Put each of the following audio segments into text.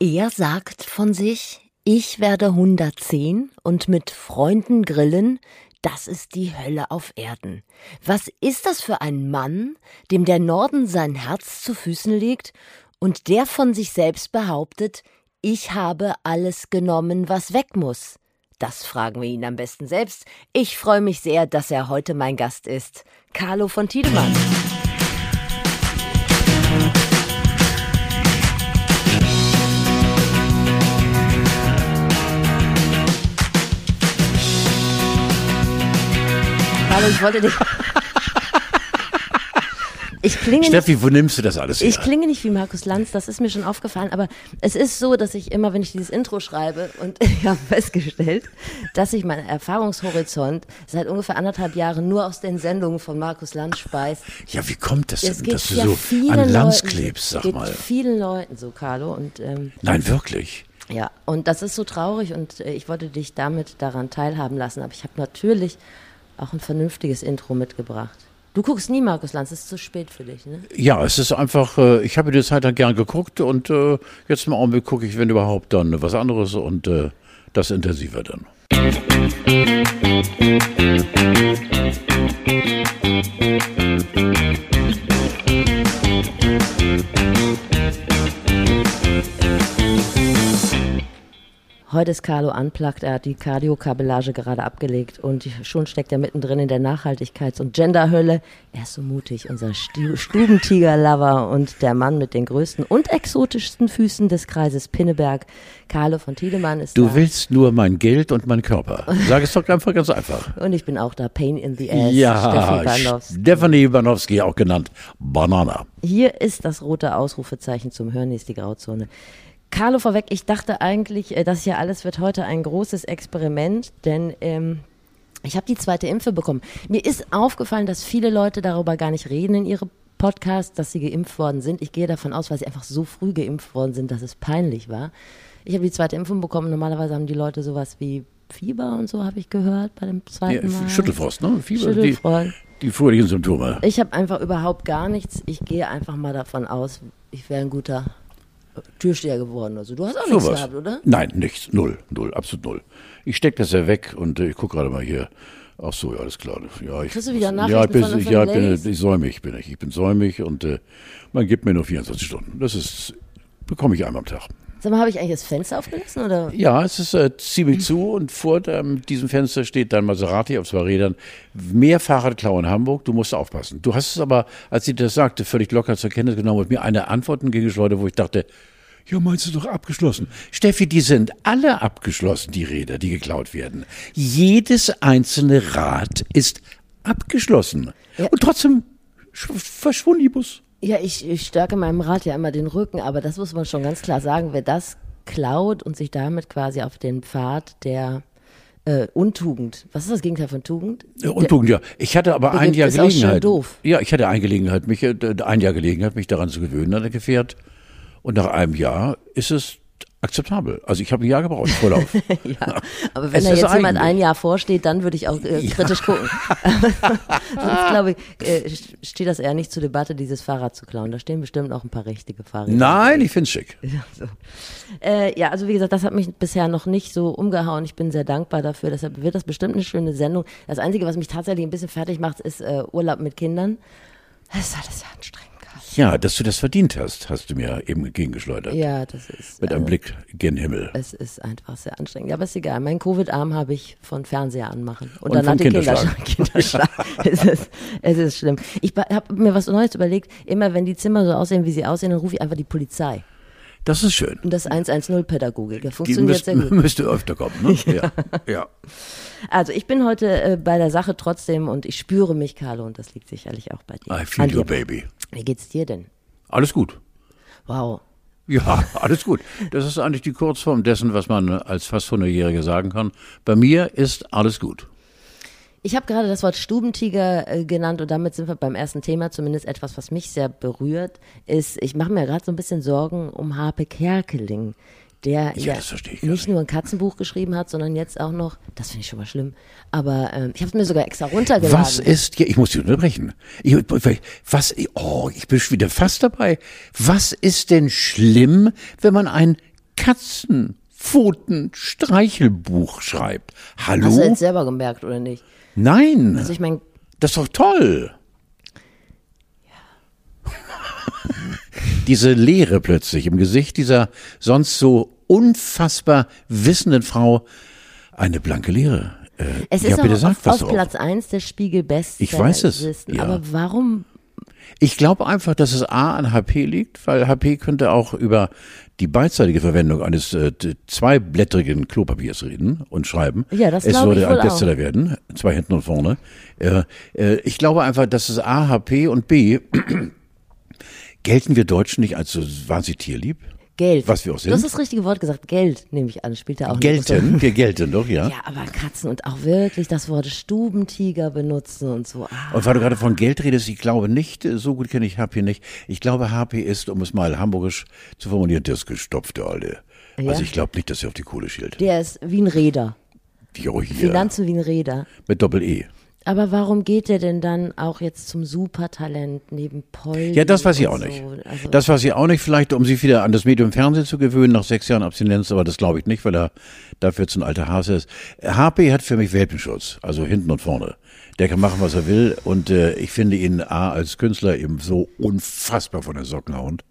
Er sagt von sich, ich werde 110 und mit Freunden grillen, das ist die Hölle auf Erden. Was ist das für ein Mann, dem der Norden sein Herz zu Füßen legt und der von sich selbst behauptet, ich habe alles genommen, was weg muss? Das fragen wir ihn am besten selbst. Ich freue mich sehr, dass er heute mein Gast ist. Carlo von Tiedemann. Hallo, ich wollte dich. Ich klinge Steffi, nicht, wo nimmst du das alles her? ich klinge nicht wie Markus Lanz, das ist mir schon aufgefallen, aber es ist so, dass ich immer, wenn ich dieses Intro schreibe und ich habe festgestellt, dass ich meinen Erfahrungshorizont seit ungefähr anderthalb Jahren nur aus den Sendungen von Markus Lanz speist. ja, wie kommt das denn, dass du ja so an Lanz klebst, sag geht mal? vielen Leuten so, Carlo, und ähm, Nein, wirklich. ja, und das ist so traurig und äh, ich wollte dich damit daran teilhaben lassen, aber ich habe natürlich auch ein vernünftiges Intro mitgebracht. Du guckst nie Markus Lanz, es ist zu spät für dich, ne? Ja, es ist einfach, äh, ich habe die Zeit dann gern geguckt und äh, jetzt im Augenblick gucke ich, wenn überhaupt, dann was anderes und äh, das intensiver dann. Heute ist Carlo unplugged, er hat die Cardio-Kabellage gerade abgelegt und schon steckt er mittendrin in der Nachhaltigkeits- und Genderhölle. Er ist so mutig, unser Stu Stubentiger-Lover und der Mann mit den größten und exotischsten Füßen des Kreises Pinneberg. Carlo von Tiedemann ist Du da. willst nur mein Geld und meinen Körper. Sag es doch einfach ganz einfach. Und ich bin auch da, Pain in the Ass, Ja, Steffi Bandowski. Stephanie Banowski, auch genannt Banana. Hier ist das rote Ausrufezeichen zum Hören, hier ist die Grauzone. Carlo vorweg, ich dachte eigentlich, äh, das hier alles wird heute ein großes Experiment, denn ähm, ich habe die zweite Impfe bekommen. Mir ist aufgefallen, dass viele Leute darüber gar nicht reden in ihre Podcasts, dass sie geimpft worden sind. Ich gehe davon aus, weil sie einfach so früh geimpft worden sind, dass es peinlich war. Ich habe die zweite Impfung bekommen. Normalerweise haben die Leute sowas wie Fieber und so, habe ich gehört, bei dem Ja, zweiten Mal. Schüttelfrost, ne? Fieber, die, Schüttelfrost. die fröhlichen Symptome. Ich habe einfach überhaupt gar nichts. Ich gehe einfach mal davon aus, ich wäre ein guter Türsteher geworden. Also du hast auch nichts Sowas. gehabt, oder? Nein, nichts. Null. Null. Absolut null. Ich stecke das ja weg und äh, ich gucke gerade mal hier. Ach so, ja, alles klar. Ja, ich, Kriegst du wieder ja, Nachrichten ich bin, von- von ja, ich bin, ich säumig bin ich. Ich bin säumig und äh, man gibt mir nur 24 Stunden. Das ist, bekomme ich einmal am Tag. Sag mal, habe ich eigentlich das Fenster aufgelassen oder? Ja, es ist äh, ziemlich zu und vor ähm, diesem Fenster steht dann Maserati auf zwei Rädern. Mehr Fahrradklau in Hamburg, du musst aufpassen. Du hast es aber, als sie das sagte, völlig locker zur Kenntnis genommen und mir eine Antwort entgegengeschleudert, wo ich dachte, ja, meinst du doch abgeschlossen? Steffi, die sind alle abgeschlossen, die Räder, die geklaut werden. Jedes einzelne Rad ist abgeschlossen. Ja. Und trotzdem sch- verschwunden die Bus. Ja, ich, ich stärke meinem Rad ja immer den Rücken, aber das muss man schon ganz klar sagen. Wer das klaut und sich damit quasi auf den Pfad der äh, Untugend, was ist das Gegenteil von Tugend? Ja, Untugend, ja. Ich hatte aber ein Jahr ist auch schon Gelegenheit. doof. Ja, ich hatte eine Gelegenheit, mich, äh, ein Jahr Gelegenheit, mich daran zu gewöhnen an das Gefährt. Und nach einem Jahr ist es akzeptabel. Also ich habe ein Jahr gebraucht, Vorlauf. Ja, aber wenn Es da jetzt jemand eigentlich- ein Jahr vorsteht, dann würde ich auch äh, kritisch gucken. Sonst glaube ich, äh, steht das eher nicht zur Debatte, dieses Fahrrad zu klauen. Da stehen bestimmt auch ein paar richtige Fahrräder. Nein, ich find's schick. Ja, so. äh, ja, also wie gesagt, das hat mich bisher noch nicht so umgehauen. Ich bin sehr dankbar dafür. Deshalb wird das bestimmt eine schöne Sendung. Das Einzige, was mich tatsächlich ein bisschen fertig macht, ist äh, Urlaub mit Kindern. Das ist alles sehr anstrengend. Ja, dass du das verdient hast, hast du mir eben entgegengeschleudert. Ja, das ist. Mit einem äh, Blick gen Himmel. Es ist einfach sehr anstrengend. Ja, aber ist egal. Mein Covid-Arm habe ich von Fernseher anmachen. Und, Und dann vom hat die Kinderschlag. Kinderschlag. Kinderschlag. es, ist, es ist schlimm. Ich habe mir was Neues überlegt. Immer wenn die Zimmer so aussehen, wie sie aussehen, dann rufe ich einfach die Polizei. Das ist schön. Und das 110-Pädagogik. Das funktioniert müsst, sehr gut. müsste öfter kommen, ne? Ja. ja. Also ich bin heute äh, bei der Sache trotzdem und ich spüre mich, Carlo, und das liegt sicherlich auch bei dir. I feel An you, dir. baby. Wie geht's dir denn? Alles gut. Wow. Ja, alles gut. Das ist eigentlich die Kurzform dessen, was man als fast 100-Jähriger sagen kann. Bei mir ist alles gut. Ich habe gerade das Wort Stubentiger äh, genannt und damit sind wir beim ersten Thema, zumindest etwas, was mich sehr berührt, ist, ich mache mir gerade so ein bisschen Sorgen um Harpe Kerkeling, der Ja, ja, nicht nicht. nur ein Katzenbuch geschrieben hat, sondern jetzt auch noch, das finde ich schon mal schlimm, aber ähm, ich habe es mir sogar extra runtergeladen. Was ist, ja, ich muss dich unterbrechen. Ich, was, oh, ich bin wieder fast dabei. Was ist denn schlimm, wenn man ein Katzenpfoten-Streichelbuch schreibt. Hallo? Hast du jetzt selber gemerkt, oder nicht? Nein. Also ich meine, Das ist doch toll. Diese Leere plötzlich im Gesicht dieser sonst so unfassbar wissenden Frau, eine blanke Leere. Äh, es ja, ist bitte auch sag auf, auf. Platz 1 der Spiegel Best. Ich weiß es, ja. Aber warum? Ich glaube einfach, dass es A an HP liegt, weil HP könnte auch über die beidseitige Verwendung eines äh, zweiblättrigen Klopapiers reden und schreiben. Ja, das Es würde ein Bestseller werden, zwei hinten und vorne. Äh, äh, ich glaube einfach, dass es A, HP und B, gelten wir Deutschen nicht als so wahnsinnig tierlieb? Geld. Was wir auch sind. Du hast das richtige Wort gesagt. Geld, nehme ich an. Spielt da auch Gelten, wir gelten doch, ja. Ja, aber Katzen und auch wirklich das Wort Stubentiger benutzen und so. Ah, Und weil du gerade von Geld redest, ich glaube nicht, äh, so gut kenne ich HP nicht. Ich glaube, HP ist, um es mal hamburgisch zu formulieren, das gestopfte Alte. Ja? Also ich glaube nicht, dass er auf die Kohle schielt. der ist wie ein Räder. Jo, hier. Finanzen wie ein Räder. Mit Doppel-E. Aber warum geht der denn dann auch jetzt zum Supertalent neben Polly? Ja, das weiß ich auch so? nicht. Also, Das weiß ich auch nicht, vielleicht um sich wieder an das Medium Fernsehen zu gewöhnen nach sechs Jahren Abstinenz, aber das glaube ich nicht, weil er dafür jetzt ein alter Hase ist. HP hat für mich Welpenschutz, also hinten und vorne. Der kann machen, was er will und äh, ich finde ihn A als Künstler eben so unfassbar von den Socken hauend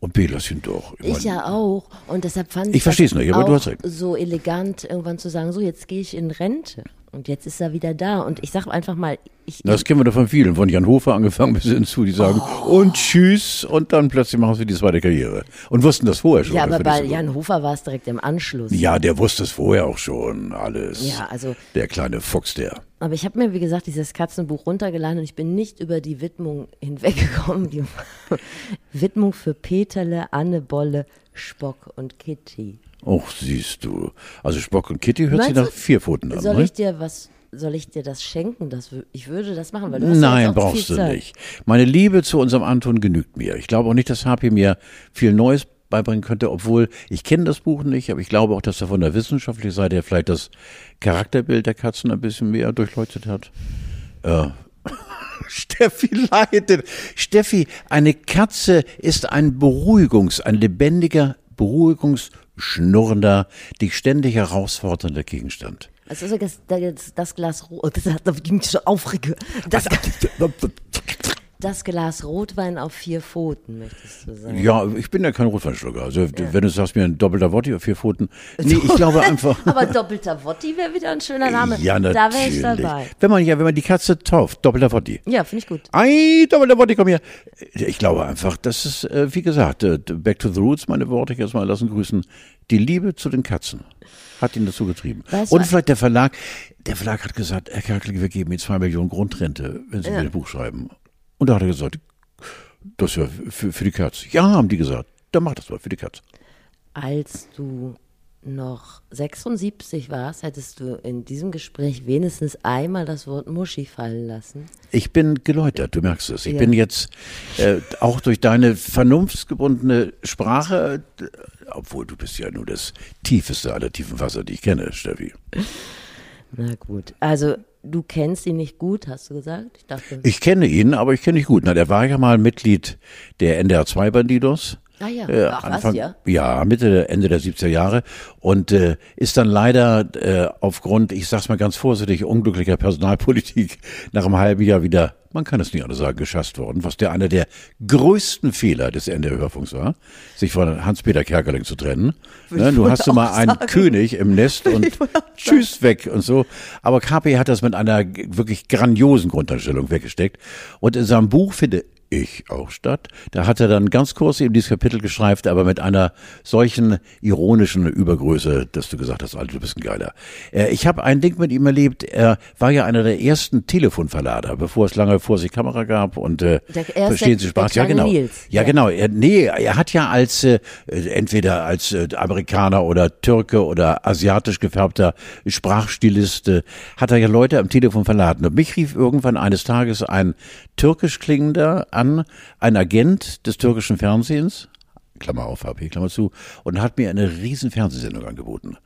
und B lass ihn doch. ich mein, ja auch. Und deshalb fand Ich ich versteh's das nicht, aber du hast recht. so elegant irgendwann zu sagen, so jetzt gehe ich in Rente. Und jetzt ist er wieder da. Und ich sag einfach mal, ich, Das kennen wir doch von vielen, von Jan Hofer angefangen bis hin zu, die sagen Oh. und tschüss und dann plötzlich machen sie die zweite Karriere und wussten das vorher schon. ja, aber bei gut. Jan Hofer war es direkt im Anschluss. Ja, der wusste es vorher auch schon alles. Ja, also Der kleine Fuchs, der. Aber ich habe mir, wie gesagt, dieses Katzenbuch runtergeladen und ich bin nicht über die Widmung hinweggekommen. Die Widmung für Peterle, Anne Bolle, Spock und Kitty. Och, siehst du. Also Spock und Kitty hört sich Meinst nach du, vier Pfoten an. Soll ne? ich dir was, soll ich dir das schenken? Das, ich würde das machen, weil du hast ja Nein, auch brauchst du Zeit. nicht. Meine Liebe zu unserem Anton genügt mir. Ich glaube auch nicht, dass HP mir viel Neues beibringen könnte, obwohl ich kenne das Buch nicht, aber ich glaube auch, dass er von der wissenschaftlichen Seite her vielleicht das Charakterbild der Katzen ein bisschen mehr durchleuchtet hat. Äh, Steffi leidet. Steffi, eine Katze ist ein Beruhigungs-, ein lebendiger, beruhigungsschnurrender, dich ständig herausfordernder Gegenstand. Also das, das, das Glas Rot, das, ging mich schon aufrege. Das, das Glas Rotwein auf vier Pfoten, möchtest du sagen. Ja, ich bin ja kein Rotweinschlucker. Also wenn du sagst mir ein doppelter Wotti auf vier Pfoten. Nee, ich glaube einfach. Aber doppelter Wotti wäre wieder ein schöner Name. ja, natürlich. da wäre ich dabei. Wenn man ja, wenn man die Katze tauft, doppelter Wotti. Ja, finde ich gut. Ei, doppelter Wotti, komm hier. Ich glaube einfach, das ist, äh, wie gesagt, äh, back to the roots, meine Worte ich erstmal lassen grüßen. Die Liebe zu den Katzen hat ihn dazu getrieben. Weißt Und vielleicht der Verlag, der Verlag hat gesagt, Herr Kerkel, wir geben Ihnen zwei Millionen Grundrente, wenn Sie mir ein Buch schreiben. Und da hat er gesagt, das ist ja für, für die Katze. Ja, haben die gesagt. Dann mach das mal für die Katze. Als du noch 76 warst, hättest du in diesem Gespräch wenigstens einmal das Wort Muschi fallen lassen. Ich bin geläutert, du merkst es. Ich Ja. bin jetzt äh, auch durch deine vernunftsgebundene Sprache, äh, obwohl du bist ja nur das tiefeste aller tiefen Wasser, die ich kenne, Steffi. Na gut. Also, du kennst ihn nicht gut, hast du gesagt? Ich dachte. Ich kenne ihn, aber ich kenne ihn gut. Na, der war ja mal Mitglied der NDR 2 Bandidos. Ah ja, Äh, ach was, Anfang, ja. ja, Mitte, Ende der 70er Jahre und äh, ist dann leider äh, aufgrund, ich sag's mal ganz vorsichtig, unglücklicher Personalpolitik nach einem halben Jahr wieder, man kann es nicht anders sagen, geschasst worden, was der einer der größten Fehler des NDR-Hörfunks war, sich von Hans-Peter Kerkeling zu trennen. Ne, du hast du mal einen sagen. König im Nest und tschüss weg und so. Aber KP hat das mit einer wirklich grandiosen Grundeinstellung weggesteckt. Und in seinem Buch finde ich auch statt. Da hat er dann ganz kurz eben dieses Kapitel gestreift, aber mit einer solchen ironischen Übergröße, dass du gesagt hast, Alter, du bist ein Geiler. Äh, ich habe ein Ding mit ihm erlebt. Er war ja einer der ersten Telefonverlader, bevor es lange vor sich Kamera gab und äh, er verstehen Sie Spaß? Ja, genau. Nils. Ja, Ja. genau. Er, nee, er hat ja als äh, entweder als äh, Amerikaner oder Türke oder asiatisch gefärbter Sprachstilist äh, hat er ja Leute am Telefon verladen. Und mich rief irgendwann eines Tages ein türkisch klingender an, ein Agent des türkischen Fernsehens, Klammer auf, HP, Klammer zu, und hat mir eine riesen Fernsehsendung angeboten.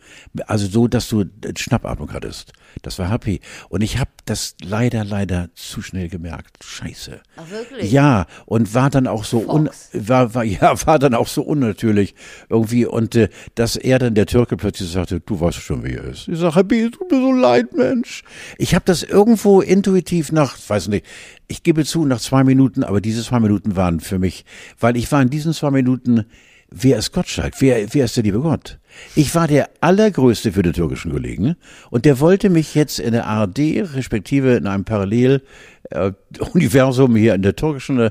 Also so, dass du Schnappatmung hattest. Das war HP. Und ich habe das leider, leider zu schnell gemerkt. Scheiße. Ach, wirklich? Ja, und war dann auch so un, war, war, ja, war dann auch so unnatürlich irgendwie. Und äh, dass er dann, der Türke, plötzlich sagte, du weißt schon, wie er ist. Ich sage, HP, tut mir so leid, Mensch. Ich habe das irgendwo intuitiv nach, weiß nicht, ich gebe zu, nach zwei Minuten, aber diese zwei Minuten waren für mich, weil ich war in diesen zwei Minuten, wer ist Gottschalk? Wer, wer ist der liebe Gott? Ich war der allergrößte für den türkischen Kollegen und der wollte mich jetzt in der ARD, respektive in einem Paralleluniversum äh, hier in der türkischen äh,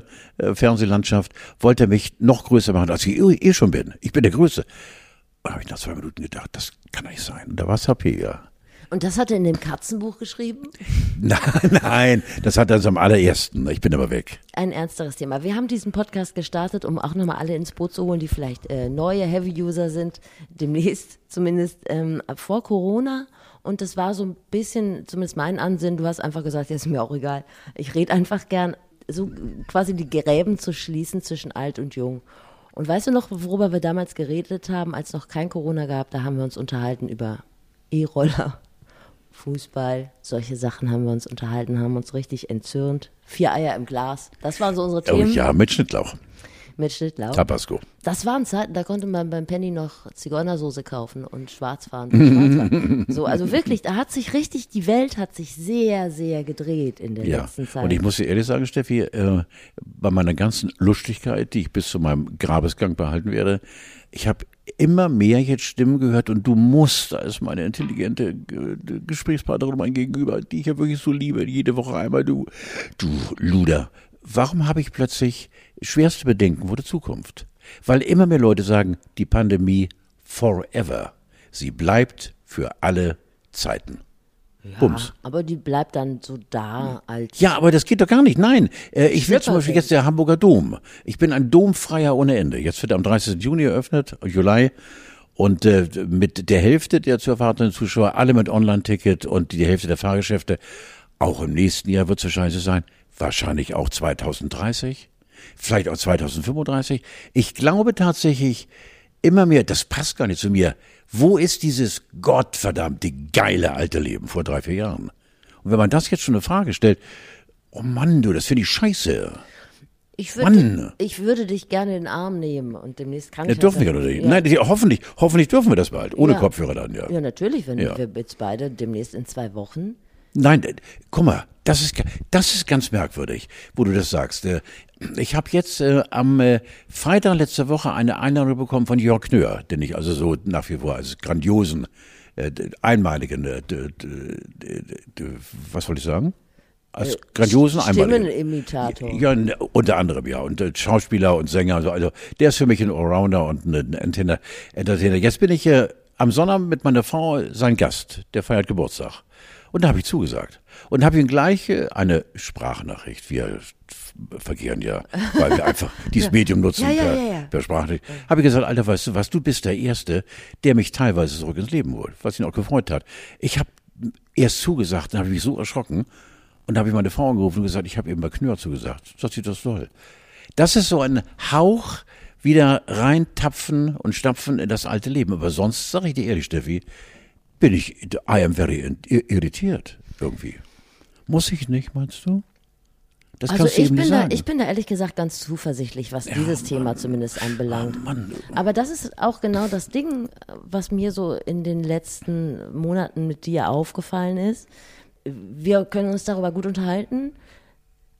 Fernsehlandschaft, wollte er mich noch größer machen, als ich eh, eh schon bin. Ich bin der Größte. Und habe ich nach zwei Minuten gedacht, das kann nicht sein. Und da war ja. Und das hat er in dem Katzenbuch geschrieben? Nein, nein, das hat er so am allerersten. Ich bin aber weg. Ein ernsteres Thema. Wir haben diesen Podcast gestartet, um auch nochmal alle ins Boot zu holen, die vielleicht äh, neue Heavy-User sind, demnächst zumindest ähm, vor Corona. Und das war so ein bisschen, zumindest mein Ansinn, du hast einfach gesagt, ja, ist mir auch egal. Ich rede einfach gern, so quasi die Gräben zu schließen zwischen alt und jung. Und weißt du noch, worüber wir damals geredet haben, als noch kein Corona gab? Da haben wir uns unterhalten über E-Roller Fußball, solche Sachen haben wir uns unterhalten, haben uns richtig entzürnt. Vier Eier im Glas, das waren so unsere oh Themen. Oh ja, mit Schnittlauch. Mit Schnittlauch. Tabasco. Das waren Zeiten, da konnte man beim Penny noch Zigeunersoße kaufen und Schwarzfahren. Schwarzfahren. so, also wirklich, da hat sich richtig, die Welt hat sich sehr, sehr gedreht in der ja. letzten Zeit. Und ich muss dir ehrlich sagen, Steffi, äh, bei meiner ganzen Lustigkeit, die ich bis zu meinem Grabesgang behalten werde, ich habe immer mehr jetzt Stimmen gehört und du musst als meine intelligente Gesprächspartnerin mein Gegenüber, die ich ja wirklich so liebe, jede Woche einmal, du, du Luder, warum habe ich plötzlich schwerste Bedenken vor der Zukunft? Weil immer mehr Leute sagen, die Pandemie forever. Sie bleibt für alle Zeiten. Ja, Bums. Aber die bleibt dann so da als. Ja, aber das geht doch gar nicht. Nein, äh, ich will zum Beispiel jetzt der Hamburger Dom. Ich bin ein Domfreier ohne Ende. Jetzt wird am 30. Juni eröffnet, Juli. Und äh, mit der Hälfte der zu erwartenden Zuschauer, alle mit Online-Ticket und die Hälfte der Fahrgeschäfte. Auch im nächsten Jahr wird es wahrscheinlich sein. Wahrscheinlich auch 2030. Vielleicht auch 2035. Ich glaube tatsächlich immer mehr, das passt gar nicht zu mir wo ist dieses gottverdammte geile alte Leben vor drei, vier Jahren? Und wenn man das jetzt schon eine Frage stellt, oh Mann, du, das finde ich scheiße. Ich würde, ich würde dich gerne in den Arm nehmen und demnächst kann ja, ich. Dürfen wir oder nicht? Ja. Nein, hoffentlich, hoffentlich dürfen wir das bald. Ohne ja. Kopfhörer dann, ja. Ja, natürlich, wenn ja. wir jetzt beide demnächst in zwei Wochen. Nein, guck mal, das ist, das ist ganz merkwürdig, wo du das sagst. Äh, ich habe jetzt äh, am äh, Freitag letzte Woche eine Einladung bekommen von Jörg Knör, den ich also so nach wie vor als grandiosen, äh, einmaligen, äh, was wollte ich sagen? Als äh, grandiosen Stimmenimitator. Ja, unter anderem, ja. Und äh, Schauspieler und Sänger. Also, also der ist für mich ein Allrounder und ein Entertainer. Jetzt bin ich äh, am Sonnabend mit meiner Frau sein Gast. Der feiert Geburtstag. Und da habe ich zugesagt. Und habe ihm gleich äh, eine Sprachnachricht, wir verkehren ja, weil wir einfach dieses Medium nutzen ja, ja, ja, per, per Sprachnachricht. Habe ich gesagt, Alter, weißt du was, du bist der Erste, der mich teilweise zurück ins Leben holt, was ihn auch gefreut hat. Ich habe erst zugesagt, dann habe ich mich so erschrocken und habe ich meine Frau angerufen und gesagt, ich habe eben bei Knör zugesagt. Sagt sie, das soll. Das ist so ein Hauch wieder reintapfen und stapfen in das alte Leben. Aber sonst, sage ich dir ehrlich, Steffi, bin ich, I am very irritiert irgendwie. Muss ich nicht, meinst du? Das also ich bin, da, ich bin da ehrlich gesagt ganz zuversichtlich, was ja, dieses Mann. Thema zumindest anbelangt. Oh, Mann. Aber das ist auch genau das Ding, was mir so in den letzten Monaten mit dir aufgefallen ist. Wir können uns darüber gut unterhalten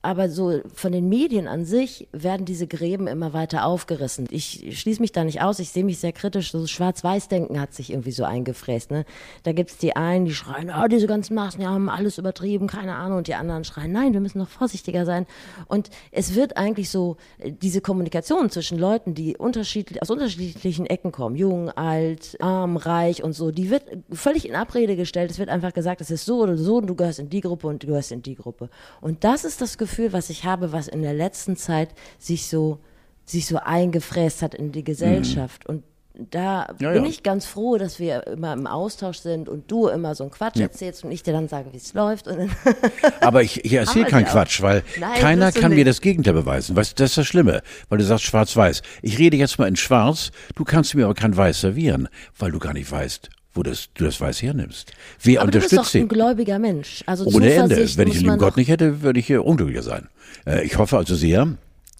aber so von den Medien an sich werden diese Gräben immer weiter aufgerissen. Ich schließe mich da nicht aus, ich sehe mich sehr kritisch. So Schwarz-Weiß-Denken hat sich irgendwie so eingefräst. Ne? Da gibt's die einen, die schreien, oh, diese ganzen Maßnahmen haben alles übertrieben, keine Ahnung. Und die anderen schreien, nein, wir müssen noch vorsichtiger sein. Und es wird eigentlich so, diese Kommunikation zwischen Leuten, die unterschiedlich, aus unterschiedlichen Ecken kommen, jung, alt, arm, reich und so, die wird völlig in Abrede gestellt. Es wird einfach gesagt, es ist so oder so und du gehörst in die Gruppe und du gehörst in die Gruppe. Und das ist das Gefühl, Gefühl, was ich habe, was in der letzten Zeit sich so, sich so eingefräst hat in die Gesellschaft. Mhm. Und da Ja, bin ja. ich ganz froh, dass wir immer im Austausch sind und du immer so einen Quatsch erzählst und ich dir dann sage, wie es läuft. Aber ich, ich erzähle keinen ja Quatsch, weil Nein, keiner kann mir nicht. das Gegenteil beweisen. Weißt, du, das ist das Schlimme, weil du sagst schwarz-weiß. Ich rede jetzt mal in schwarz, du kannst mir aber kein weiß servieren, weil du gar nicht weißt, wo das, du das weiß hernimmst. Wer Aber du bist doch unterstützt ein gläubiger Mensch. Also Ohne Ende. Wenn ich den lieben Gott nicht hätte, würde ich hier unglücklicher sein. Äh, ich hoffe also sehr,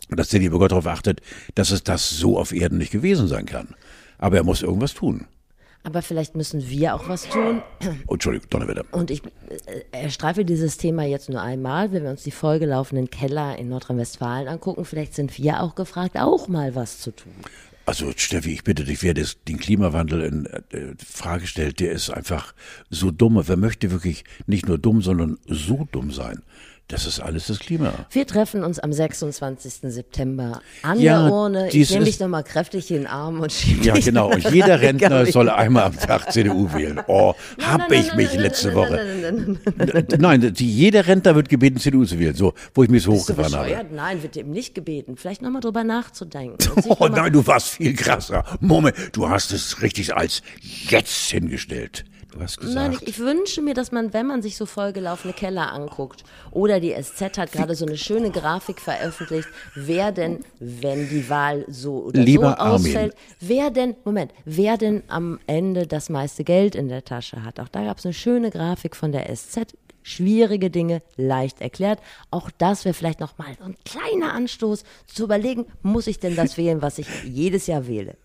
dass der liebe Gott darauf achtet, dass es das so auf Erden nicht gewesen sein kann. Aber er muss irgendwas tun. Aber vielleicht müssen wir auch was tun. Oh, Entschuldigung, Donnerwetter. Und ich äh, erstreife dieses Thema jetzt nur einmal, wenn wir uns die vollgelaufenen Keller in Nordrhein-Westfalen angucken. Vielleicht sind wir auch gefragt, auch mal was zu tun. Also Steffi, ich bitte dich, wer das, den Klimawandel in äh, Frage stellt, der ist einfach so dumm. Wer möchte wirklich nicht nur dumm, sondern so dumm sein? Das ist alles das Klima. Wir treffen uns am 26. September an Ja, der Urne. Ich nehme dich nochmal kräftig in den Arm und schiebe Ja, genau. Und jeder Rentner soll einmal am Tag CDU wählen. Oh, hab ich mich letzte Woche. Nein, jeder Rentner wird gebeten, CDU zu wählen. So, wo ich mich so Bist hochgefahren habe. Nein, wird ihm nicht gebeten. Vielleicht nochmal drüber nachzudenken. Oh nein, du warst viel krasser. Moment, du hast es richtig als jetzt hingestellt. Hast gesagt. Nein, ich, ich wünsche mir, dass man, wenn man sich so vollgelaufene Keller anguckt, oder die SZ hat gerade so eine schöne Grafik veröffentlicht, wer denn, wenn die Wahl so oder Lieber so Armin. ausfällt, wer denn, Moment, wer denn am Ende das meiste Geld in der Tasche hat. Auch da gab es eine schöne Grafik von der SZ. Schwierige Dinge leicht erklärt. Auch das wäre vielleicht nochmal so ein kleiner Anstoß zu überlegen, muss ich denn das wählen, was ich jedes Jahr wähle?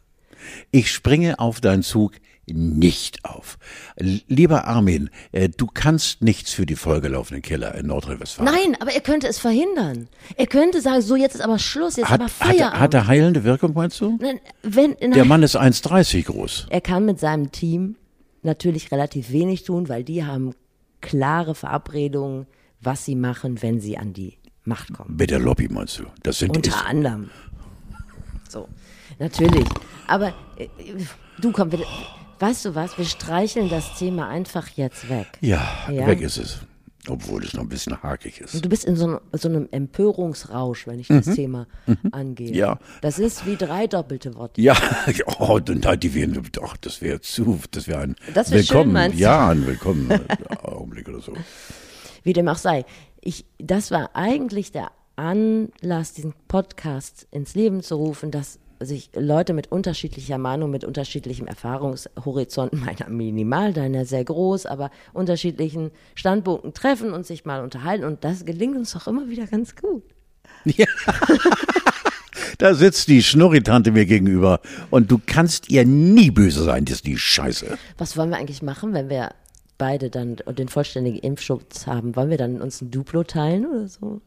Ich springe auf deinen Zug nicht auf. Lieber Armin, äh, du kannst nichts für die vollgelaufenen Keller in Nordrhein-Westfalen. Nein, aber er könnte es verhindern. Er könnte sagen, so jetzt ist aber Schluss, jetzt Hat, aber hat, Feierabend. er- hat er heilende Wirkung, meinst du? Nein, wenn, nein, Der Mann ist 1,30 groß. er kann mit seinem Team natürlich relativ wenig tun, weil die haben klare Verabredungen, was sie machen, wenn sie an die Macht kommen. Mit der Lobby, meinst du? Das sind ist, Unter anderem. So, natürlich. Aber äh, du komm, wir, weißt du was? Wir streicheln das Thema einfach jetzt weg. ja, Ja. weg ist es. Obwohl es noch ein bisschen hakig ist. Du bist in so, einem- so einem Empörungsrausch, wenn ich das Thema angehe. Mhm. Ja. Das ist wie drei doppelte Worte. Ja, oh, nein, die wären, doch, das wäre zu, das wäre ein Das wär schön, Willkommen. du? ja, ein Willkommen Augenblick oder so. Wie dem auch sei. Ich, das war eigentlich der Anlass, diesen Podcast ins Leben zu rufen, dass sich Leute mit unterschiedlicher Meinung, mit unterschiedlichem Erfahrungshorizont, meiner minimal, deiner sehr groß, aber unterschiedlichen Standpunkten treffen und sich mal unterhalten. Und das gelingt uns doch immer wieder ganz gut. Da sitzt die Schnurritante mir gegenüber und du kannst ihr nie böse sein, das ist die Scheiße. Was wollen wir eigentlich machen, wenn wir beide dann den vollständigen Impfschutz haben? Wollen wir dann uns ein Duplo teilen oder so?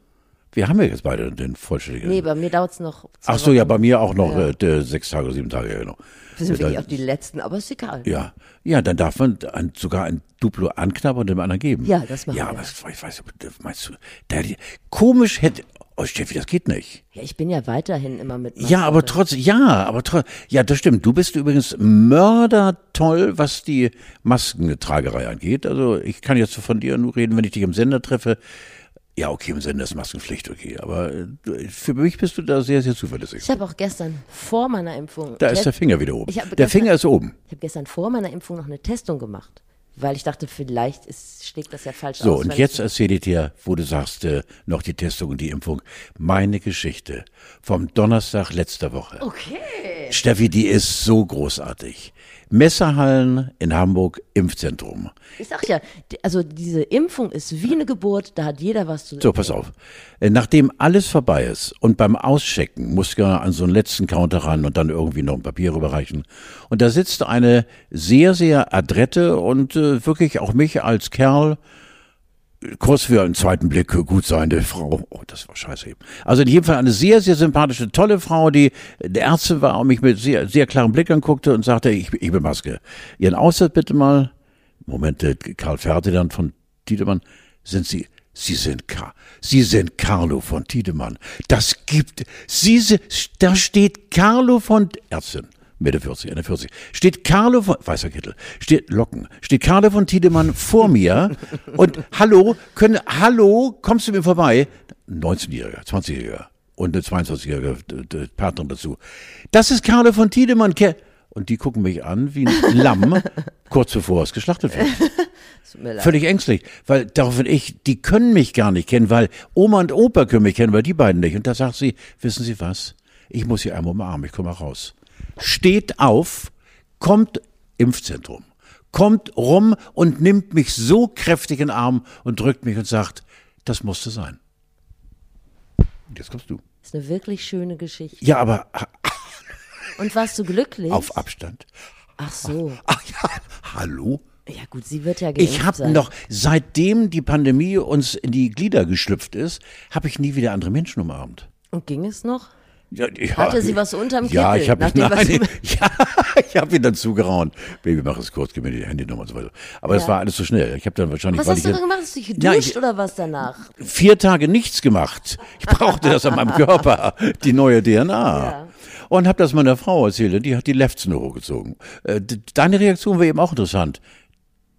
Wir haben ja jetzt beide den vollständigen. Nee, bei mir dauert es noch. zwei Ach so, ja, Wochen. bei mir auch noch Ja. äh, sechs Tage, sieben Tage, ja, genau. Wir sind Ja, wirklich auch die Letzten, aber ist egal. Ja, ja, dann darf man ein, sogar ein Duplo anknabbern und dem anderen geben. Ja, das machen Ja, wir. aber das, ich weiß, meinst du, der, komisch hätte, oh Steffi, das geht nicht. Ja, ich bin ja weiterhin immer mit. Ja, aber Maske. trotz, ja, aber trotz, ja, das stimmt. Du bist übrigens mördertoll, was die Maskentragerei angeht. Also ich kann jetzt von dir nur reden, wenn ich dich im Sender treffe. Ja, okay, im Sender ist Maskenpflicht, okay. Aber äh, für mich bist du da sehr, sehr zuverlässig. Ich habe auch gestern vor meiner Impfung. Da ist der Finger wieder oben. Der gestern- Finger ist oben. Ich habe gestern vor meiner Impfung noch eine Testung gemacht, weil ich dachte, vielleicht ist, schlägt das ja falsch So, aus. und wenn jetzt erzähle ich dir, wo du sagst, äh, noch die Testung und die Impfung. Meine Geschichte vom Donnerstag letzter Woche. Okay. Steffi, die ist so großartig. Messerhallen in Hamburg, Impfzentrum. Ich sag ja, also diese Impfung ist wie eine Geburt, da hat jeder was zu So, pass auf. Äh, Nachdem alles vorbei ist und beim Auschecken musst du ja an so einen letzten Counter ran und dann irgendwie noch ein Papier rüberreichen. Und da sitzt eine sehr, sehr adrette und äh, wirklich auch mich als Kerl kurz für einen zweiten Blick gut seiende Frau. Oh, das war scheiße. Also in jedem Fall eine sehr, sehr sympathische, tolle Frau, die der Ärzte war und mich mit sehr, sehr klarem Blick anguckte und sagte, ich, ich bin Maske. Ihren Ausweis bitte mal. Moment, Karl Ferdinand von Tiedemann, sind Sie, Sie sind Ka Sie sind Carlo von Tiedemann. Das gibt, Sie da steht Carlo von, Ärztin. Mitte 40, Ende 40. Steht Carlo von, weißer Kittel, steht Locken, steht Carlo von Tiedemann vor mir und hallo, können, hallo, kommst du mir vorbei? 19-Jähriger, 20-Jähriger und eine 22-jährige d- d- Partnerin dazu. Das ist Carlo von Tiedemann. Und die gucken mich an wie ein Lamm, kurz bevor es geschlachtet wird. Völlig ängstlich, weil daraufhin ich, die können mich gar nicht kennen, weil Oma und Opa können mich kennen, weil die beiden nicht. Und da sagt sie, wissen Sie was? Ich muss hier einmal umarmen, ich komme mal raus. Steht auf, kommt Impfzentrum, kommt rum und nimmt mich so kräftig in den Arm und drückt mich und sagt, das musste sein. Jetzt kommst du. Das ist eine wirklich schöne Geschichte. Ja, aber Und warst du glücklich? auf Abstand. Ach so. Ach ja, hallo? Ja gut, sie wird ja geimpft Ich habe noch, seitdem die Pandemie uns in die Glieder geschlüpft ist, habe ich nie wieder andere Menschen umarmt. Und ging es noch? Ja, ja, Hatte sie was unterm Ja, Kittel, ich habe ja, ich habe ihn dann zugeraunt. Baby, mach es kurz, gib mir die Handynummer und so weiter. Aber das Ja. war alles so schnell. Ich habe dann wahrscheinlich, Was hast ich du denn gemacht? Hast du dich Ja, geduscht ich- oder was danach? vier Tage nichts gemacht. Ich brauchte das an meinem Körper, die neue DNA. Ja. Und habe das meiner Frau erzählt, und die hat die Lefzen hochgezogen. Äh, Deine Reaktion war eben auch interessant.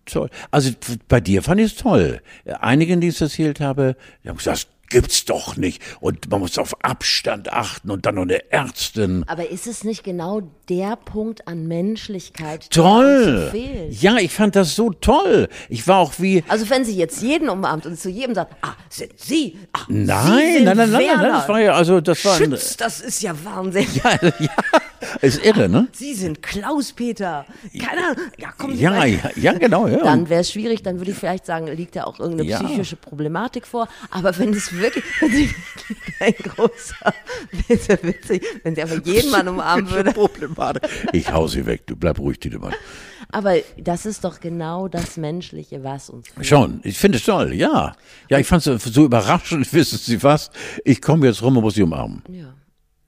Toll. Also bei dir fand ich es toll. Einigen, die ich es erzählt habe, die haben gesagt, das gibt's doch nicht. Und man muss auf Abstand achten und dann noch eine Ärztin. Aber ist es nicht genau der Punkt an Menschlichkeit, der uns Toll. Ja, ich fand das so toll. Ich war auch wie, Also wenn sie jetzt jeden umarmt und zu jedem sagt, ah, sind Sie? Ah, nein, sie nein, sind nein, nein, nein, Werner. das war ja, also das war ein, Schütz, das ist ja Wahnsinn. ja, ja, ist irre, ne? Sie sind Klaus-Peter. Keine Ahnung. Ja, kommen Sie Ja, ja, ja, genau, ja. Dann wäre es schwierig, dann würde ich vielleicht sagen, liegt da auch irgendeine Ja. psychische Problematik vor. Aber wenn es wirklich, wenn sie wirklich ein großer, das wäre witzig, wenn sie einfach jeden Mann umarmen würde. Problematik. Ich hau sie weg, du bleib ruhig, Tiedemann. Aber das ist doch genau das Menschliche, was uns fehlt. Schon, ich finde es toll, ja. Ja, ich fand es so überraschend, wissen Sie was? Ich komme jetzt rum und muss sie umarmen. Ja.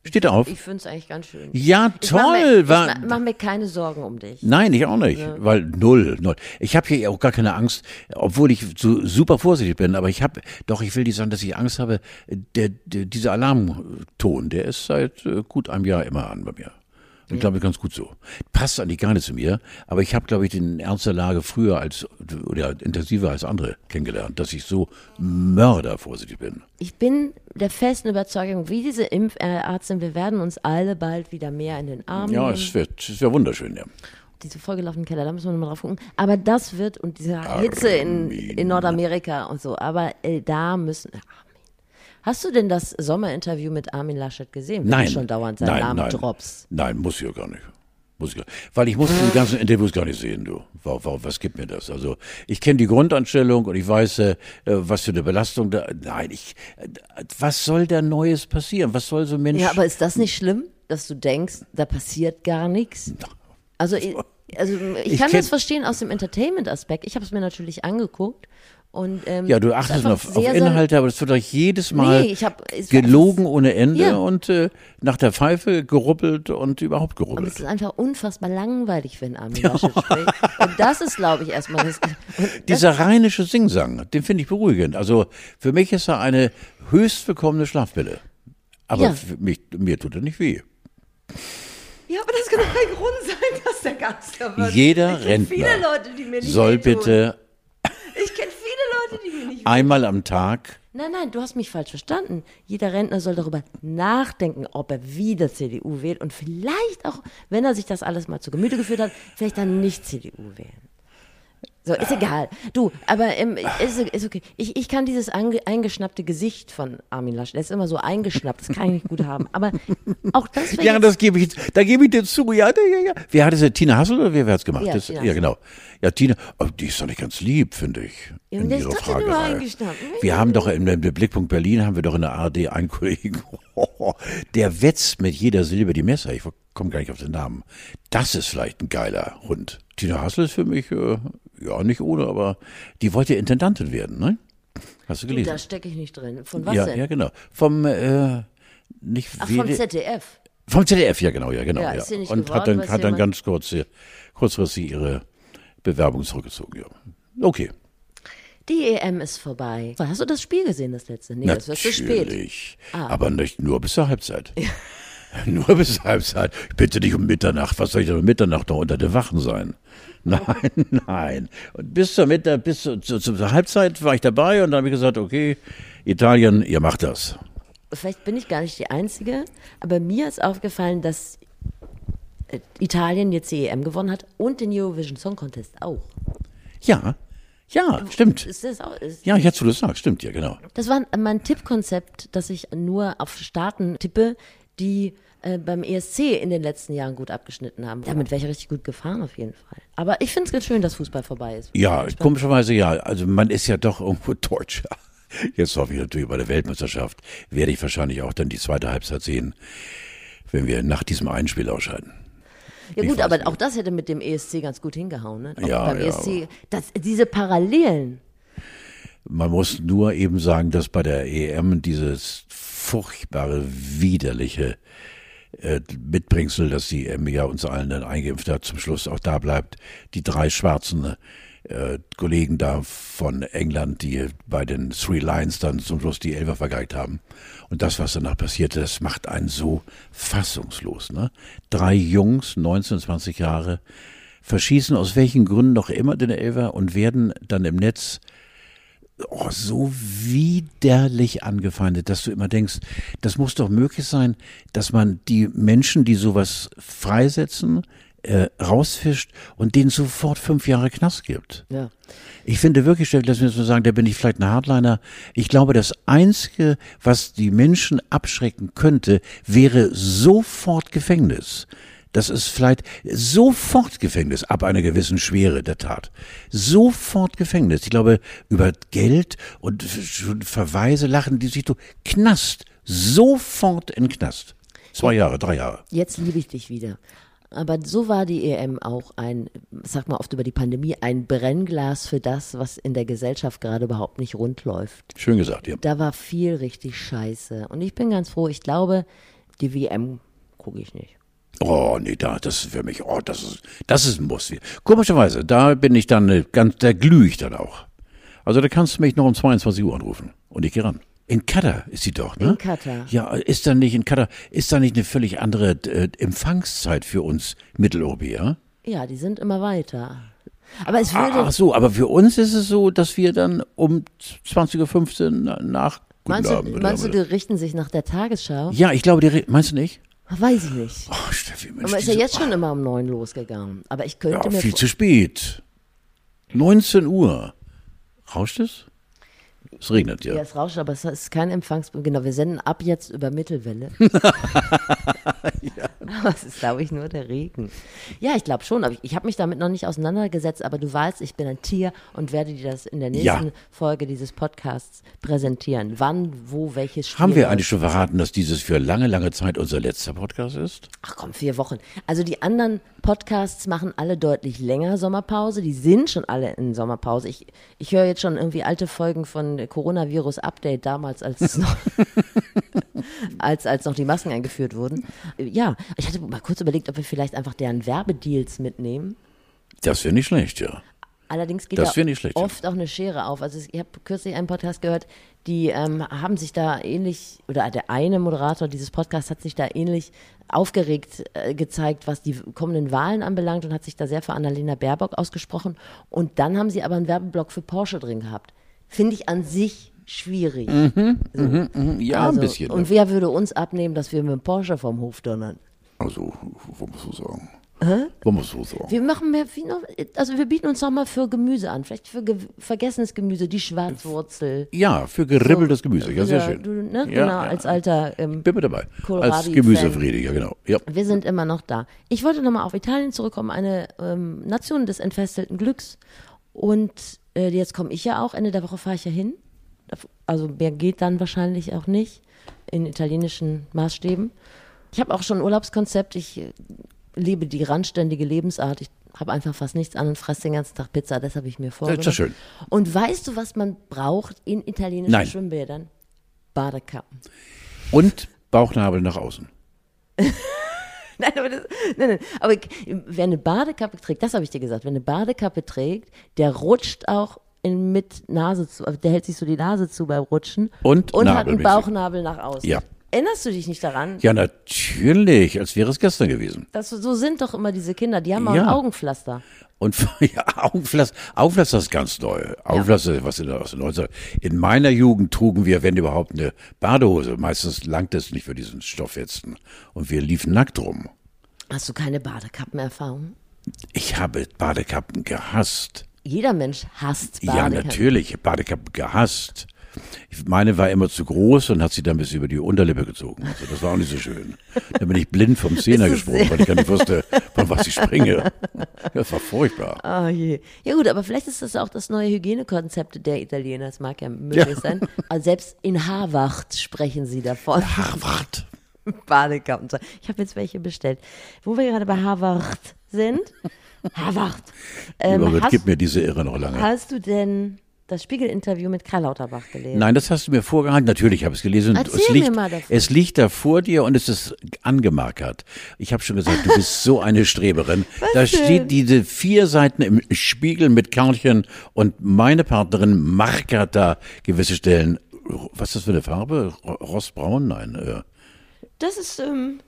Steht auf? Ich finde es eigentlich ganz schön. Ja, Ich mach mir, toll. ich mach mir keine Sorgen um dich. Nein, ich auch nicht, weil null, null. Ich habe hier auch gar keine Angst, obwohl ich so super vorsichtig bin, aber ich habe, doch, ich will nicht sagen, dass ich Angst habe. Der, der, dieser Alarmton, der ist seit äh, gut einem Jahr immer an bei mir. Und ich glaube, ganz gut so. Passt eigentlich gar nicht zu mir, aber ich habe, glaube ich, den Ernst der Lage früher als oder intensiver als andere kennengelernt, dass ich so mördervorsichtig bin. Ich bin der festen Überzeugung, wie diese Impfärztin, wir werden uns alle bald wieder mehr in den Arm Ja, nehmen. es wird, es wäre wunderschön, ja. diese vollgelaufenen Keller, da müssen wir nochmal drauf gucken. Aber das wird, und diese Hitze in, in Nordamerika und so, aber äh, da müssen. Hast du denn das Sommerinterview mit Armin Laschet gesehen? Wenn Nein. du schon dauernd seinen nein, Namen nein. drops. Nein, muss ich ja gar nicht. Muss ich gar Weil ich muss die ganzen Interviews gar nicht sehen, du. Wa- Was gibt mir das? Also, ich kenne die Grundanstellung und ich weiß, äh, was für eine Belastung da. Nein, ich. Äh, was soll da Neues passieren? Was soll so ein Mensch. Ja, aber ist das nicht schlimm, dass du denkst, da passiert gar nichts? Also, ich, also ich, Ich kann das verstehen aus dem Entertainment-Aspekt. Ich habe es mir natürlich angeguckt. Und, ähm, ja, du achtest auf, auf sehr, sehr- Inhalte, aber das wird euch jedes Mal Nee, ich hab- gelogen ohne Ende Ja. und äh, nach der Pfeife geruppelt und überhaupt Und geruppelt. es ist einfach unfassbar langweilig, wenn Armin Laschet spricht. Und das ist, glaube ich, erstmal das. Und Dieser rheinische Singsang, den finde ich beruhigend. Also für mich ist er eine höchst willkommene Schlafpille. Aber Ja. für mich, mir tut er nicht weh. ja, aber das kann doch kein Grund sein, dass der Kanzler wird. Jeder ich kenn Viele Rentner Leute, die mir nicht soll wehtun. bitte Ich kenne einmal am Tag Nein, nein, du hast mich falsch verstanden. Jeder Rentner soll darüber nachdenken, ob er wieder CDU wählt und vielleicht auch, wenn er sich das alles mal zu Gemüte geführt hat, vielleicht dann nicht CDU wählen. So, ist egal. Du, aber ähm, ist, ist okay. Ich, ich kann dieses eingeschnappte Gesicht von Armin Laschet, der ist immer so eingeschnappt, das kann ich nicht gut haben. Aber auch das Ja, das gebe ich, da gebe ich dir zu. Ja, ja, ja. Wer hat es? Tina Hassel oder wer hat es gemacht? Ja, das, ja, genau. Ja, Tina, oh, die ist doch nicht ganz lieb, finde ich. Ja, in ihrer Fragerei. eingeschnappt. Wir haben doch im, im Blickpunkt Berlin haben wir doch in der ARD einen Kollegen, der wetzt mit jeder Silbe die Messer. Ich komme gar nicht auf den Namen. Das ist vielleicht ein geiler Hund. Tina Hassel ist für mich, äh, ja, nicht ohne, aber die wollte ja Intendantin werden, ne? Hast du Du, gelesen? da stecke ich nicht drin. Von was ja, denn? ja, genau. Vom, äh, nicht Ach, vom ZDF. vom ZDF, ja genau, ja genau. Ja, Ja, Und geworden, hat dann, hat dann ganz kurz, kurzfristig ihre Bewerbung zurückgezogen. Ja. Okay. Die EM ist vorbei. Hast du das Spiel gesehen, das letzte? Nee, das wird zu spät. Natürlich. Ah. Aber nicht nur bis zur Halbzeit. Nur bis zur Halbzeit. Bitte nicht um Mitternacht. Was soll ich denn um Mitternacht noch unter den Wachen sein? Nein, nein. Und bis zur Mittag, bis zu, zu, zur Halbzeit war ich dabei und dann habe ich gesagt, okay, Italien, ihr macht das. Vielleicht bin ich gar nicht die Einzige, aber mir ist aufgefallen, dass äh, Italien jetzt die EM gewonnen hat und den Eurovision Song Contest auch. Ja, ja, stimmt. Ist das auch, ist, Ja, jetzt wo du es sagst, stimmt ja, genau. Das war mein Tippkonzept, dass ich nur auf Staaten tippe, die äh, beim ESC in den letzten Jahren gut abgeschnitten haben. Damit wäre ich richtig gut gefahren auf jeden Fall. Aber ich finde es ganz schön, dass Fußball vorbei ist. Ja, komischerweise ja. Also man ist ja doch irgendwo Deutscher. Jetzt hoffe ich natürlich bei der Weltmeisterschaft, werde ich wahrscheinlich auch dann die zweite Halbzeit sehen, wenn wir nach diesem einen Spiel ausscheiden. Ja Ich gut, aber nicht. auch das hätte mit dem ESC ganz gut hingehauen. Ne? Auch Ja, beim ja, ESC, das, diese Parallelen. Man muss nur eben sagen, dass bei der EM dieses furchtbare, widerliche äh, Mitbringsel, das die EM ja uns allen dann eingeimpft hat, zum Schluss auch da bleibt. Die drei schwarzen äh, Kollegen da von England, die bei den Three Lions dann zum Schluss die Elfer vergeigt haben. Und das, was danach passierte, das macht einen so fassungslos. Ne? Drei Jungs, 19, 20 Jahre, verschießen aus welchen Gründen noch immer den Elfer und werden dann im Netz oh, so widerlich angefeindet, dass du immer denkst, das muss doch möglich sein, dass man die Menschen, die sowas freisetzen, äh, rausfischt und denen sofort fünf Jahre Knast gibt. Ja. Ich finde wirklich, lass mich das mal sagen, da bin ich vielleicht ein Hardliner. Ich glaube, das Einzige, was die Menschen abschrecken könnte, wäre sofort Gefängnis. Das ist vielleicht sofort Gefängnis ab einer gewissen Schwere der Tat. Sofort Gefängnis. Ich glaube, über Geld und Verweise lachen die sich durch. Knast. Sofort in Knast. Zwei Jahre, drei Jahre. Jetzt liebe ich dich wieder. Aber so war die EM auch ein, sag mal oft über die Pandemie, ein Brennglas für das, was in der Gesellschaft gerade überhaupt nicht rund läuft. Schön gesagt, ja. Da war viel richtig scheiße. Und ich bin ganz froh, ich glaube, die WM gucke ich nicht. Oh, nee, da, das ist für mich, oh, das ist, das ist ein Muss. Komischerweise, da bin ich dann äh, ganz, da glühe ich dann auch. Also da kannst du mich noch um 22 Uhr anrufen und ich gehe ran. In Katar ist sie doch, ne? In Katar. Ja, ist da nicht in Katar, ist da nicht eine völlig andere äh, Empfangszeit für uns Mitteleuropäer? Ja, die sind immer weiter. Aber es Ah, würde. Ach so, aber für uns ist es so, dass wir dann um 20.15 Uhr na- nach meinst du, Abend, meinst du, die richten sich nach der Tagesschau? Ja, ich glaube, die, meinst du nicht? Weiß ich nicht. Oh, Steffi, Mensch, Aber ist ja diese- jetzt schon immer um neun losgegangen. Aber ich könnte Ja, mir viel zu spät. 19 Uhr. Rauscht es? Es regnet ja. Ja, es rauscht, aber es ist kein Empfangs... Genau, wir senden ab jetzt über Mittelwelle. Aber es ist, glaube ich, nur der Regen. Ja, ich glaube schon. Aber ich, ich habe mich damit noch nicht auseinandergesetzt. Aber du weißt, ich bin ein Tier und werde dir das in der nächsten Ja. Folge dieses Podcasts präsentieren. Wann, wo, welches Spiel. Haben wir eigentlich schon verraten, dass dieses für lange, lange Zeit unser letzter Podcast ist? Ach komm, vier Wochen. Also die anderen Podcasts machen alle deutlich länger Sommerpause. Die sind schon alle in Sommerpause. Ich, ich höre jetzt schon irgendwie alte Folgen von Coronavirus Update damals, als noch, als, als noch die Masken eingeführt wurden. Ja, ich hatte mal kurz überlegt, ob wir vielleicht einfach deren Werbedeals mitnehmen. Das wäre nicht schlecht, ja. Allerdings geht Das da schlecht, ja. oft auch eine Schere auf. Also ich habe kürzlich einen Podcast gehört, die ähm, haben sich da ähnlich, oder der eine Moderator dieses Podcasts hat sich da ähnlich aufgeregt äh, gezeigt, was die kommenden Wahlen anbelangt und hat sich da sehr für Annalena Baerbock ausgesprochen. Und dann haben sie aber einen Werbeblock für Porsche drin gehabt. Finde ich an sich schwierig. Ja, also, ein bisschen. Und wer würde uns abnehmen, dass wir mit dem Porsche vom Hof donnern? Also, wo musst du sagen? Wo musst du sagen? Wir machen mehr, also wir bieten uns noch mal für Gemüse an, vielleicht für ge vergessenes Gemüse, die Schwarzwurzel. Ja, für geribbeltes Gemüse, ja, sehr schön. Du, ne? Ja, genau, ja. als alter. Ähm, Bin mit dabei. Kohlrabi-Fan. Als Gemüsefriede, ja, genau. Ja. wir sind immer noch da. Ich wollte nochmal auf Italien zurückkommen, eine ähm, Nation des entfesselten Glücks. Und äh, jetzt komme ich ja auch, Ende der Woche fahre ich ja hin. Also mehr geht dann wahrscheinlich auch nicht in italienischen Maßstäben. Ich habe auch schon ein Urlaubskonzept. Ich äh, lebe die randständige Lebensart. Ich habe einfach fast nichts an und fresse den ganzen Tag Pizza. Das habe ich mir vorgenommen. doch schön. Und weißt du, was man braucht in italienischen Nein. Schwimmbädern? Badekappen. Und Bauchnabel nach außen. Nein, aber, das, nein, nein, aber wer eine Badekappe trägt, das habe ich dir gesagt, wer eine Badekappe trägt, der rutscht auch in, mit Nase zu, also der hält sich so die Nase zu beim Rutschen Und und hat einen. Bauchnabel nach außen. Ja. Erinnerst du dich nicht daran? Ja, natürlich, als wäre es gestern gewesen. Das, so sind doch immer diese Kinder, die haben auch Ja. ein Augenpflaster. Und ja, Augenpflaster, Augenpflaster ist ganz neu. Augenpflaster, was in der, aus den 90 In meiner Jugend trugen wir, wenn überhaupt, eine Badehose. Meistens langt es nicht für diesen Stoffwetzen. Und wir liefen nackt rum. Hast du keine Badekappenerfahrung? Ich habe Badekappen gehasst. Jeder Mensch hasst Ja, Badekappen. natürlich, Badekappen gehasst. Meine war immer zu groß und hat sie dann bis über die Unterlippe gezogen. Also das war auch nicht so schön. Dann bin ich blind vom Zehner gesprungen, weil ich gar nicht wusste, von was ich springe. Das war furchtbar. Ah je. Ja gut, aber vielleicht ist das auch das neue Hygienekonzept der Italiener. Das mag ja möglich sein. Also selbst in Harvard sprechen sie davon. Harvard. Badekappen. Ich habe jetzt welche bestellt. Wo wir gerade bei Harvard sind. Harvard. Ähm, hast, gib mir diese Irre noch lange. hast du denn das Spiegel-Interview mit Karl Lauterbach gelesen? Nein, das hast du mir vorgehalten. Natürlich habe ich es gelesen. Erzähl es mir liegt, mal davon. Es liegt da vor dir und es ist angemarkert. Ich habe schon gesagt, du bist so eine Streberin. da denn? steht diese vier Seiten im Spiegel mit Kärnchen und meine Partnerin markert da gewisse Stellen. Was ist das für eine Farbe? Ro- Rostbraun? Nein. Äh, Das ist, ähm,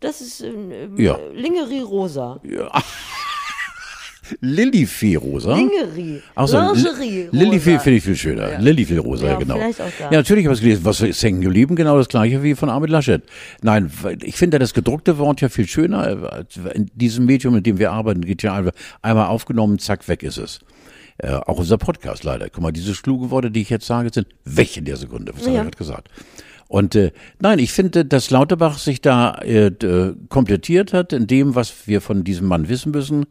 das ist ähm, Ja. Lingerie rosa. Lillifee-rosa. Lingerie. Ach so, Lingerie rosa. Lillifee finde ich viel schöner. Ja. Lillifee-rosa, Ja, ja, genau. vielleicht auch da. Ja, natürlich habe ich es gelesen. Was ist hängen geblieben? Genau das gleiche wie von Armin Laschet. Nein, ich finde das gedruckte Wort ja viel schöner. In diesem Medium, in dem wir arbeiten, geht ja einfach einmal aufgenommen, zack, weg ist es. Äh, auch unser Podcast leider. Guck mal, diese kluge Worte, die ich jetzt sage, sind weg in der Sekunde. Was habe Ja. ich gerade gesagt? Und äh, nein, ich finde, dass Lauterbach sich da äh, komplettiert hat in dem, was wir von diesem Mann wissen müssen.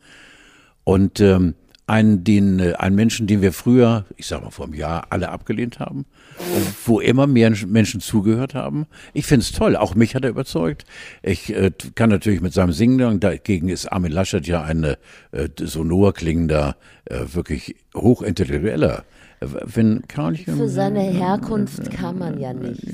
Und ähm, einen, den, äh, einen Menschen, den wir früher, ich sag mal vor einem Jahr, alle abgelehnt haben, äh, wo immer mehr Menschen zugehört haben. Ich finde es toll, auch mich hat er überzeugt. Ich äh, kann natürlich mit seinem Singen, dagegen ist Armin Laschet ja ein äh, sonor klingender, äh, wirklich hochintellektueller. Äh, Wenn Karlchen, Für seine Herkunft kann man ja nichts.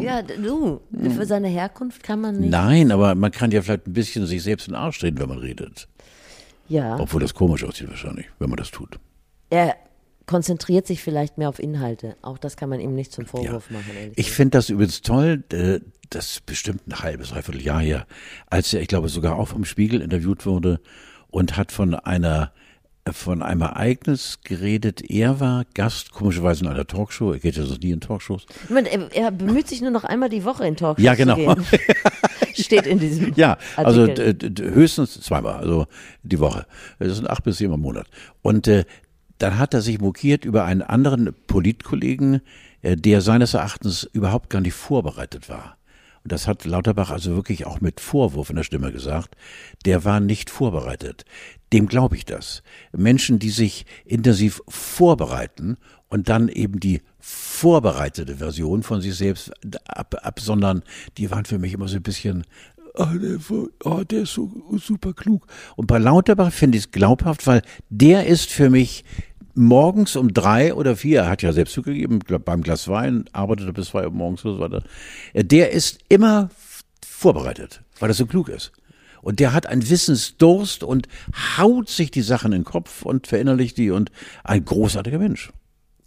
Ja, du, für seine Herkunft kann man nicht. Nein, aber man kann ja vielleicht ein bisschen sich selbst in den Arsch treten, wenn man redet. Ja, Obwohl das komisch aussieht wahrscheinlich, wenn man das tut. er konzentriert sich vielleicht mehr auf Inhalte. Auch das kann man ihm nicht zum Vorwurf machen. ehrlich Ich finde das übrigens toll, äh, das ist bestimmt ein halbes, dreiviertel Jahr her, als er, ich glaube, sogar auch vom Spiegel interviewt wurde und hat von einer von einem Ereignis geredet. Er war Gast, komischerweise in einer Talkshow. Er geht ja sonst nie in Talkshows. Moment, er, er bemüht sich nur noch einmal die Woche in Talkshows Ja, genau. Steht in diesem Ja, also höchstens zweimal, also die Woche. Das sind acht bis sieben im Monat. Und äh, dann hat er sich mokiert über einen anderen Politkollegen, äh, der seines Erachtens überhaupt gar nicht vorbereitet war. Das hat Lauterbach also wirklich auch mit Vorwurf in der Stimme gesagt. Der war nicht vorbereitet. Dem glaube ich das. Menschen, die sich intensiv vorbereiten und dann eben die vorbereitete Version von sich selbst ab, absondern, die waren für mich immer so ein bisschen, oh, der ist so super klug. Und bei Lauterbach finde ich es glaubhaft, weil der ist für mich morgens um drei oder vier, er hat ja selbst zugegeben, beim Glas Wein, arbeitet er bis zwei Uhr morgens oder so weiter, äh, der ist immer vorbereitet, weil er so klug ist. Und der hat einen Wissensdurst und haut sich die Sachen in den Kopf und verinnerlicht die und ein großartiger Mensch.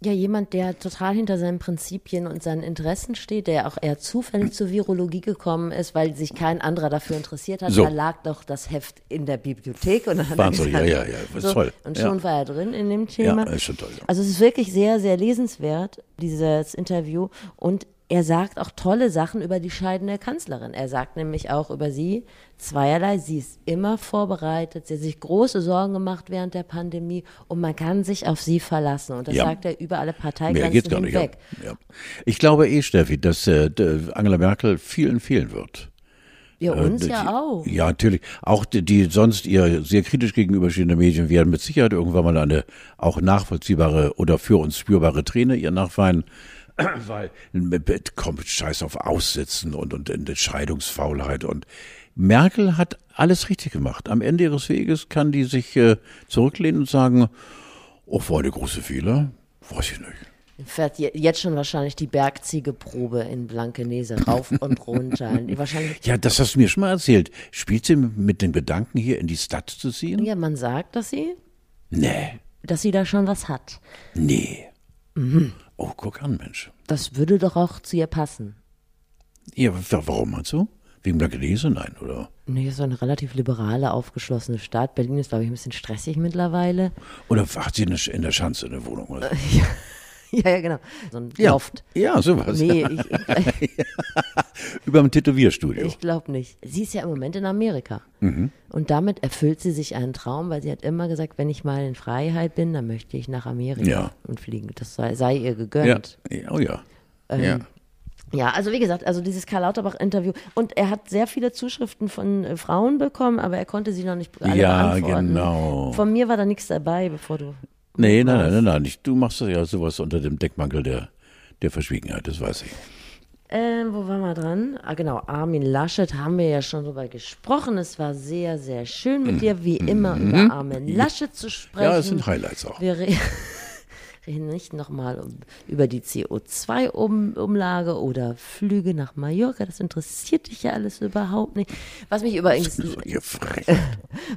Ja, jemand, der total hinter seinen Prinzipien und seinen Interessen steht, der auch eher zufällig zur Virologie gekommen ist, weil sich kein anderer dafür interessiert hat. So. Da lag doch das Heft in der Bibliothek und dann hat er gesagt, ja, ja, ja, so, toll. Und Ja. schon war er drin in dem Thema. Ja, ist schon toll, ja. Also es ist wirklich sehr, sehr lesenswert, dieses Interview. Und er sagt auch tolle Sachen über die scheidende Kanzlerin. Er sagt nämlich auch über sie zweierlei. Sie ist immer vorbereitet. Sie hat sich große Sorgen gemacht während der Pandemie und man kann sich auf sie verlassen. Und das Ja. sagt er über alle Mehr Parteigrenzen geht's gar nicht. Ja. hinweg. Ich glaube eh, Steffi, dass äh, Angela Merkel vielen fehlen wird. Ja, Äh, uns die- ja auch. Ja, natürlich. Auch die, die sonst ihr sehr kritisch gegenüberstehenden Medien werden mit Sicherheit irgendwann mal eine auch nachvollziehbare oder für uns spürbare Träne ihr nachweinen. Weil kommt Scheiß auf Aussitzen und, und Entscheidungsfaulheit. Und Merkel hat alles richtig gemacht. Am Ende ihres Weges kann die sich äh, zurücklehnen und sagen, oh, war eine große Fehler? Weiß ich nicht. Fährt je- jetzt schon wahrscheinlich die Bergziegeprobe in Blankenese rauf und runter. Wahrscheinlich, Ja, das hast du mir schon mal erzählt. Spielt sie mit dem Gedanken, hier in die Stadt zu ziehen? ja, man sagt, dass sie, Nee, dass sie da schon was hat. nee. Mhm. Oh, guck an, Mensch. Das würde doch auch zu ihr passen. Ja, wa- warum meinst du? Wegen Blankenese? Nein, oder? Nee, ist so eine relativ liberale, aufgeschlossene Stadt. Berlin ist, glaube ich, ein bisschen stressig mittlerweile. Oder hat sie in der Schanze eine Wohnung? Oder? ja, ja, genau. So ein Ja, Loft. ja sowas. Nee, ich, ich, Über dem Tätowierstudio. ich glaube nicht. Sie ist ja im Moment in Amerika. Mhm. Und damit erfüllt sie sich einen Traum, weil sie hat immer gesagt, wenn ich mal in Freiheit bin, dann möchte ich nach Amerika Ja. und fliegen. Das sei, sei ihr ja. gegönnt. ja, oh ja. Ähm, ja. Ja, also wie gesagt, also dieses Karl Lauterbach-Interview. Und er hat sehr viele Zuschriften von äh, Frauen bekommen, aber er konnte sie noch nicht alle Ja, beantworten. genau. Von mir war da nichts dabei, bevor du. Nee, nein, nein, nein, nein. Ich, du machst ja sowas unter dem Deckmantel der, der Verschwiegenheit, das weiß ich. Ähm, wo waren wir dran? Ah, genau, Armin Laschet haben wir ja schon drüber gesprochen. Es war sehr, sehr schön mit dir, wie immer, über Armin Laschet zu sprechen. Mhm. Ja, es sind Highlights auch. Wir nicht nochmal über die CO2-Umlage oder Flüge nach Mallorca. Das interessiert dich ja alles überhaupt nicht. Was mich übrigens,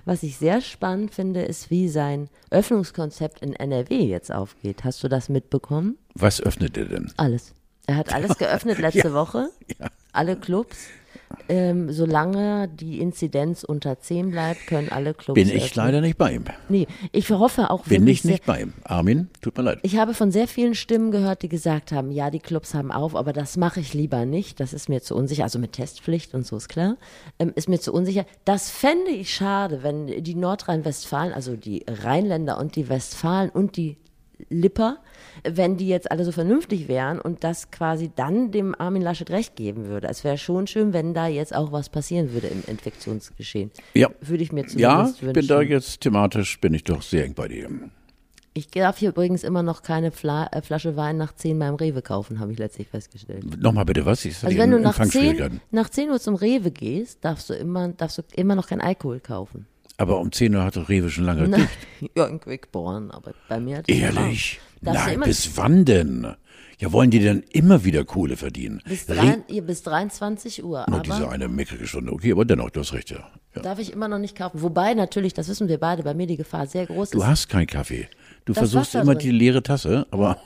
was ich sehr spannend finde, ist, wie sein Öffnungskonzept in NRW jetzt aufgeht. Hast du das mitbekommen? Was öffnet ihr denn? Alles. Er hat alles geöffnet letzte Ja. Woche. Ja. Alle Clubs. Ähm, solange die Inzidenz unter 10 bleibt, können alle Clubs. Bin ich öffnen. leider nicht bei ihm. Nee, ich hoffe auch Bin ich nicht bei ihm. Armin, tut mir leid. ich habe von sehr vielen Stimmen gehört, die gesagt haben, ja, die Clubs haben auf, aber das mache ich lieber nicht. Das ist mir zu unsicher. Also mit Testpflicht und so ist klar. Ähm, ist mir zu unsicher. Das fände ich schade, wenn die Nordrhein-Westfalen, also die Rheinländer und die Westfalen und die Lipper, wenn die jetzt alle so vernünftig wären und das quasi dann dem Armin Laschet recht geben würde. Es wäre schon schön, wenn da jetzt auch was passieren würde im Infektionsgeschehen. Ja. Würde ich mir zumindest Ja, ich wünschen. bin da jetzt thematisch, bin ich doch sehr eng bei dir. Ich darf hier übrigens immer noch keine Fla äh, Flasche Wein nach 10 beim Rewe kaufen, habe ich letztlich festgestellt. Nochmal bitte, was? Ich Also wenn du nach 10, Empfangsschwierigkeiten. nach 10 Uhr zum Rewe gehst, darfst du immer, darfst du immer noch kein Alkohol kaufen. Aber um 10 Uhr hat doch Rewe schon lange dicht. ja, in Quickborn, aber bei mir hat es Ehrlich? Du Nein, bis wann denn? Ja, wollen die denn immer wieder Kohle verdienen? bis, Re- drei, ihr bis 23 Uhr, Nur diese eine mickrige Stunde. Okay, aber dennoch, du hast recht, ja. ja. darf ich immer noch nicht kaufen. Wobei natürlich, das wissen wir beide, bei mir die Gefahr sehr groß Du ist. hast keinen Kaffee. Du Das versuchst Wasser immer drin. die leere Tasse, aber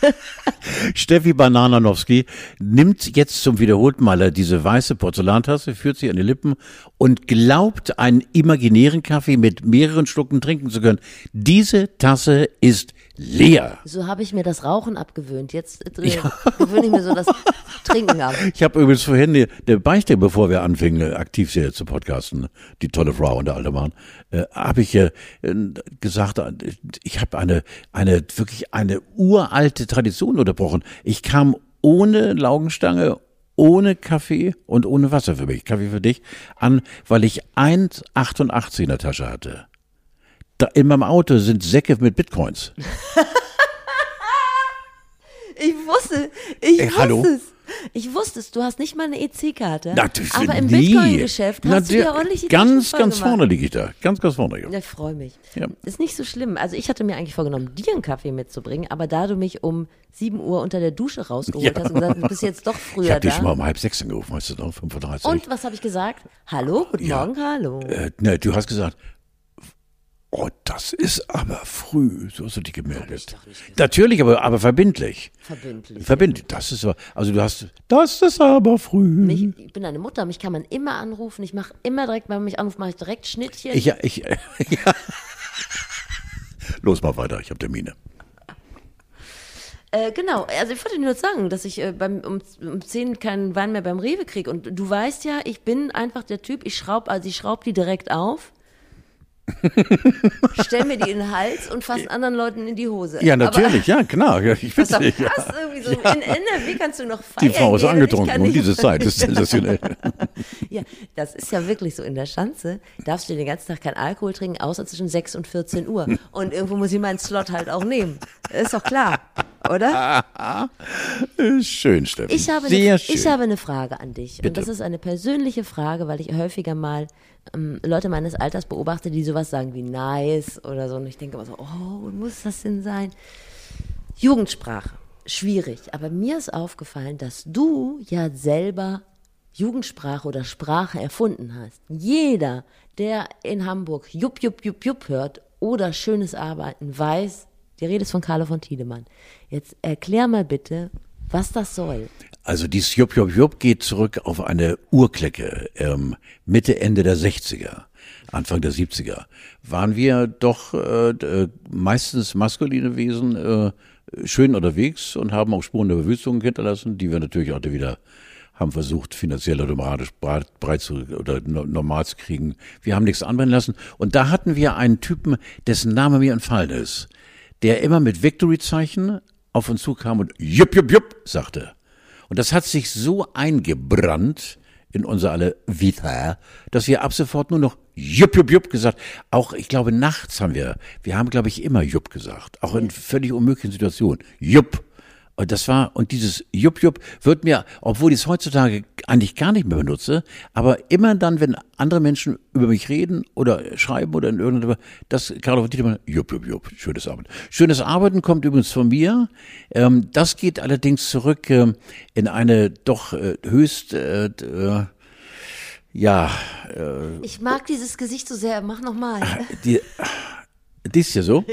Steffi Banananowski nimmt jetzt zum wiederholten Male diese weiße Porzellantasse, führt sie an die Lippen und glaubt, einen imaginären Kaffee mit mehreren Schlucken trinken zu können. Diese Tasse ist leer. So habe ich mir das Rauchen abgewöhnt. Jetzt äh, gewöhne ich mir so das Trinken ab. Ich habe übrigens vorhin eine, eine Beichte, bevor wir anfingen, aktiv hier zu podcasten, die tolle Frau und der alte Mann, äh, habe ich äh, gesagt, äh, ich habe eine, eine wirklich eine uralte Tradition unterbrochen. Ich kam ohne Laugenstange, ohne Kaffee und ohne Wasser für mich, Kaffee für dich, an, weil ich 1,88 in der Tasche hatte. Da, in meinem Auto sind Säcke mit Bitcoins. Ich wusste, ich Ey, wusste hallo? es. Ich wusste es, du hast nicht mal eine EC-Karte. Natürlich Aber im. Bitcoin-Geschäft hast du der- ordentlich die Ganz, ganz vorne liege ich da. Ganz, ganz vorne. Ja. Ja, ich freue mich. Ja. Ist nicht so schlimm. Also ich hatte mir eigentlich vorgenommen, dir einen Kaffee mitzubringen, aber da du mich um 7 Uhr unter der Dusche rausgeholt Ja. hast und gesagt, du bist jetzt doch Ich früher habe dich da. schon mal um halb sechs angerufen, weißt du noch, 5.30 Uhr. und was habe ich gesagt? Hallo, guten Ja. Morgen, hallo. Äh, ne, du hast gesagt, oh, das ist aber früh. So hast du dich gemeldet. Natürlich, aber, aber verbindlich. Verbindlich. Verbindlich. Das ist aber, also du hast, das ist aber früh. Mich, ich bin deine Mutter, mich kann man immer anrufen. Ich mache immer direkt, wenn man mich anruft, mache ich direkt Schnittchen. Ich, ich, ja. Los, mal weiter, ich habe Termine. Äh, genau, also ich wollte nur sagen, dass ich äh, beim, um, um 10 keinen Wein mehr beim Rewe kriege. Und du weißt ja, ich bin einfach der Typ, ich schraub, also ich schraub die direkt auf, stell mir die in den Hals und fasse anderen Leuten in die Hose. Ja, natürlich, ja, klar. Ja, ich Aber, witzig. das Ja. ist irgendwie so, in NRW kannst du noch feiern Die Frau ist gehen und angetrunken nicht- diese Zeit. Ist sensationell. Ja, das ist ja wirklich so. In der Schanze darfst du den ganzen Tag kein Alkohol trinken, außer zwischen 6 und 14 Uhr. Und irgendwo muss ich meinen Slot halt auch nehmen. Ist doch klar, oder? Schön, Steffen. Ich habe, Sehr eine, schön. ich habe eine Frage an dich. Bitte. Und das ist eine persönliche Frage, weil ich häufiger mal ähm, Leute meines Alters beobachte, die sowas sagen wie nice oder so. Und ich denke immer so, oh, muss das denn sein? Jugendsprache, schwierig. Aber mir ist aufgefallen, dass du ja selber Jugendsprache oder Sprache erfunden hast. Jeder, der in Hamburg Jupp, Jupp, Jupp, Jupp hört oder schönes Arbeiten, weiß, die Rede ist von Carlo von Tiedemann. Jetzt erklär mal bitte, was das soll. Also dieses Jupp, Jupp, Jupp geht zurück auf eine Urklecke ähm, Mitte, Ende der 60er. Anfang der 70er, waren wir doch äh, äh, meistens maskuline Wesen äh, schön unterwegs und haben auch Spuren der Verwüstung hinterlassen, die wir natürlich auch wieder haben versucht, finanziell oder moralisch breit, breit zu, oder normal zu kriegen. Wir haben nichts anbrennen lassen. Und da hatten wir einen Typen, dessen Name mir entfallen ist, der immer mit Victory-Zeichen auf uns zukam und jupp, jupp, jupp sagte. Und das hat sich so eingebrannt in unser alle Vita, dass wir ab sofort nur noch jupp, jupp, jupp gesagt. Auch, ich glaube, nachts haben wir, wir haben, glaube ich, immer jupp gesagt. Auch in völlig unmöglichen Situationen. Jupp. Und das war, und dieses Jupp Jupp wird mir, obwohl ich es heutzutage eigentlich gar nicht mehr benutze, aber immer dann, wenn andere Menschen über mich reden oder schreiben oder in irgendeiner, das Karl Dietermann, Jupp Jupp Jupp, schönes Arbeiten. Schönes Arbeiten kommt übrigens von mir. Ähm, das geht allerdings zurück ähm, in eine doch äh, höchst, äh, äh, ja. Äh, ich mag dieses Gesicht so sehr, mach nochmal. Die, die ist ja so.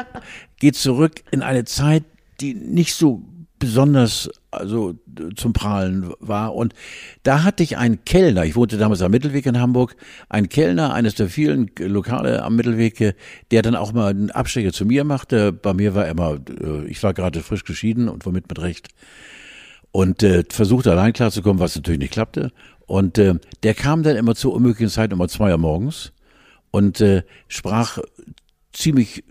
Geht zurück in eine Zeit, die nicht so besonders also zum Prahlen war. Und da hatte ich einen Kellner, ich wohnte damals am Mittelweg in Hamburg, einen Kellner, eines der vielen Lokale am Mittelweg, der dann auch mal einen Abstecher zu mir machte. Bei mir war immer, äh, ich war gerade frisch geschieden und womit mit Recht. Und äh, versuchte allein klarzukommen, was natürlich nicht klappte. Und äh, der kam dann immer zur unmöglichen Zeit um zwei Uhr morgens und äh, sprach ziemlich,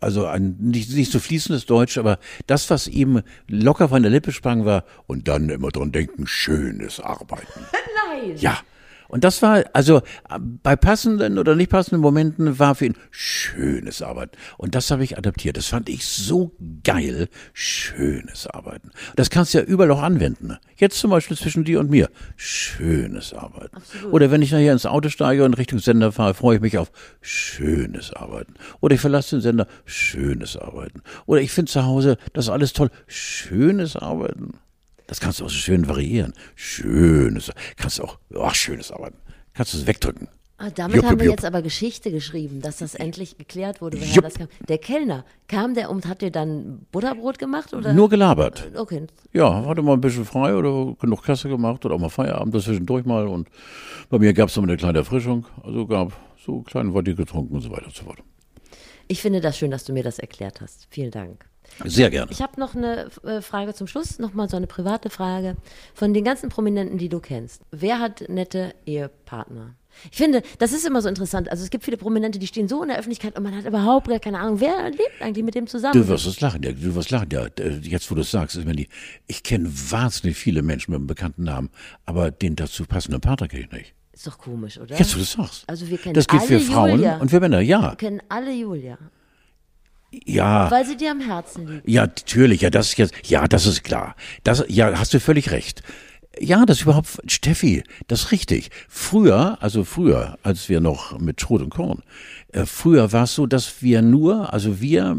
also ein nicht, nicht so fließendes Deutsch, aber das, was ihm locker von der Lippe sprang, war, und dann immer dran denken, schönes Arbeiten. Nein. Ja. Und das war, also bei passenden oder nicht passenden Momenten war für ihn schönes Arbeiten. Und das habe ich adaptiert. Das fand ich so geil. Schönes Arbeiten. Das kannst du ja überall auch anwenden. Jetzt zum Beispiel zwischen dir und mir. Schönes Arbeiten. Absolut. Oder wenn ich nachher ins Auto steige und Richtung Sender fahre, freue ich mich auf schönes Arbeiten. Oder ich verlasse den Sender, schönes Arbeiten. Oder ich finde zu Hause, das ist alles toll. Schönes Arbeiten. Das kannst du auch so schön variieren. Schönes, kannst du auch, ach, schönes Arbeiten. Kannst du es wegdrücken. Ah, damit jupp, haben wir jupp. jetzt aber Geschichte geschrieben, dass das endlich geklärt wurde, woher das kam. Der Kellner, kam der und hat dir dann Butterbrot gemacht? Oder? Nur gelabert. Okay. Ja, hatte mal ein bisschen frei oder genug Kasse gemacht oder auch mal Feierabend dazwischendurch mal. Und bei mir gab es noch eine kleine Erfrischung. Also gab so kleinen Woddy getrunken und so weiter und so fort. Ich finde das schön, dass du mir das erklärt hast. Vielen Dank. Sehr gerne. Ich habe noch eine äh, Frage zum Schluss, nochmal so eine private Frage. Von den ganzen Prominenten, die du kennst, wer hat nette Ehepartner? Ich finde, das ist immer so interessant. Also es gibt viele Prominente, die stehen so in der Öffentlichkeit und man hat überhaupt gar keine Ahnung, wer lebt eigentlich mit dem zusammen. Du wirst es lachen, ja, du wirst lachen, ja. Jetzt, wo du es sagst, ich, meine, ich kenne wahnsinnig viele Menschen mit einem bekannten Namen, aber den dazu passenden Partner kenne ich nicht. Ist doch komisch, oder? Jetzt, wo du es sagst. Also wir kennen das gilt alle für Frauen Julia. und für Männer, ja. Wir kennen alle Julia. Ja. Weil sie dir am Herzen liegt. Ja, natürlich, ja, das ist jetzt, ja, das ist klar. Das, ja, hast du völlig recht. Ja, das ist überhaupt, Steffi, das ist richtig. Früher, also früher, als wir noch mit Schrot und Korn, äh, früher war es so, dass wir nur, also wir,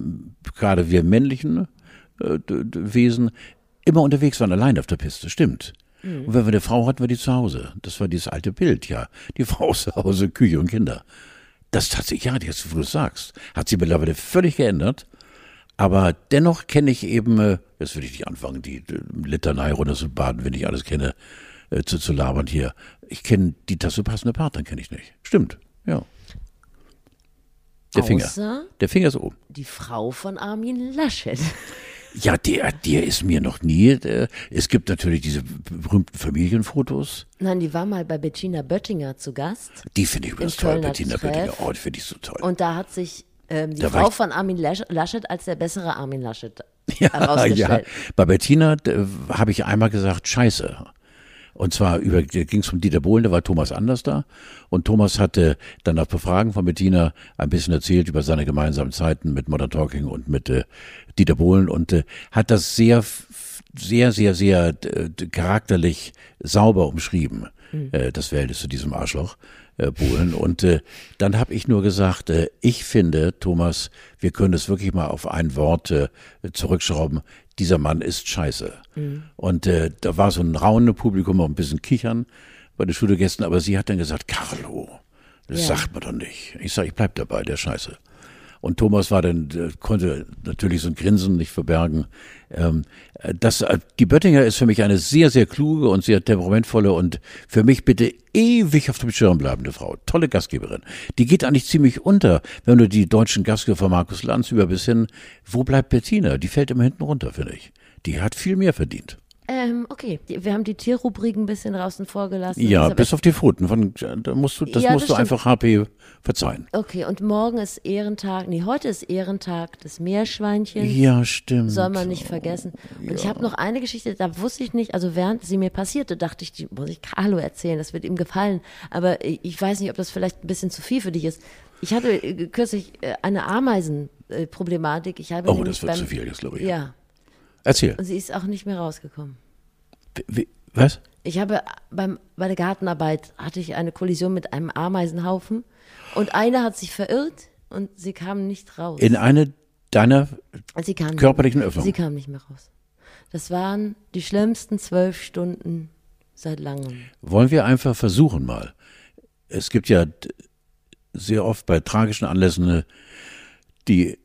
gerade wir männlichen äh, Wesen, immer unterwegs waren, allein auf der Piste, stimmt. Mhm. Und wenn wir eine Frau hatten, war die zu Hause. Das war dieses alte Bild, ja. Die Frau zu Hause, Küche und Kinder. Das hat sich, ja, jetzt, wo du sagst, hat sich mittlerweile völlig geändert. Aber dennoch kenne ich eben, äh, jetzt will ich nicht anfangen, die Litanei runter zu baden, wenn ich alles kenne, äh, zu, zu labern hier. Ich kenne die dazu passende Partner, kenne ich nicht. Stimmt, ja. Der Finger. Der Finger ist oben. Die Frau von Armin Laschet. Ja, der, der ist mir noch nie. Der, es gibt natürlich diese berühmten Familienfotos. Nein, die war mal bei Bettina Böttinger zu Gast. Die finde ich übrigens toll, Bettina Treff. Böttinger. Oh, die finde ich so toll. Und da hat sich ähm, die da Frau von Armin Laschet als der bessere Armin Laschet ja, herausgestellt. Ja, bei Bettina habe ich einmal gesagt, scheiße. Und zwar über, ging es um Dieter Bohlen, da war Thomas Anders da. Und Thomas hatte dann auf Befragen von Bettina ein bisschen erzählt über seine gemeinsamen Zeiten mit Modern Talking und mit äh, Dieter Bohlen und äh, hat das sehr, sehr, sehr, sehr äh, charakterlich sauber umschrieben, mhm. äh, das Verhältnis zu diesem Arschloch. Äh, Bohlen. Und äh, dann habe ich nur gesagt, äh, ich finde, Thomas, wir können es wirklich mal auf ein Wort äh, zurückschrauben dieser Mann ist scheiße. Mhm. Und äh, da war so ein raunes Publikum, auch ein bisschen kichern bei den Studiogästen, aber sie hat dann gesagt, Carlo, das ja. sagt man doch nicht. Ich sage, ich bleib dabei, der Scheiße. Und Thomas war dann, äh, konnte natürlich so ein Grinsen nicht verbergen. Ähm, äh, das, äh, die Böttinger ist für mich eine sehr, sehr kluge und sehr temperamentvolle und für mich bitte ewig auf dem Schirm bleibende Frau. Tolle Gastgeberin. Die geht eigentlich ziemlich unter, wenn du die deutschen Gastgeber von Markus Lanz über bis hin, wo bleibt Bettina? Die fällt immer hinten runter, finde ich. Die hat viel mehr verdient. Ähm, okay, wir haben die Tierrubrik ein bisschen draußen vorgelassen. Ja, bis auf die Pfoten. Von, da musst du, das Ja, musst das du einfach HP verzeihen. Okay, und morgen ist Ehrentag, nee, heute ist Ehrentag des Meerschweinchens. Ja, stimmt. Soll man nicht vergessen. Und ich habe noch eine Geschichte, da wusste ich nicht, also während sie mir passierte, dachte ich, die muss ich Carlo erzählen, das wird ihm gefallen. Aber ich weiß nicht, ob das vielleicht ein bisschen zu viel für dich ist. Ich hatte äh, kürzlich äh, eine Ameisenproblematik. Ich habe Oh, das wird beim, zu viel jetzt, glaube ich. Ja, Erzähl. und sie ist auch nicht mehr rausgekommen. Wie, was? Ich habe beim, bei der Gartenarbeit hatte ich eine Kollision mit einem Ameisenhaufen und eine hat sich verirrt und sie kam nicht raus. In eine deiner körperlichen nicht, Öffnungen? Sie kam nicht mehr raus. Das waren die schlimmsten zwölf Stunden seit langem. Wollen wir einfach versuchen mal. Es gibt ja sehr oft bei tragischen Anlässen äh, die,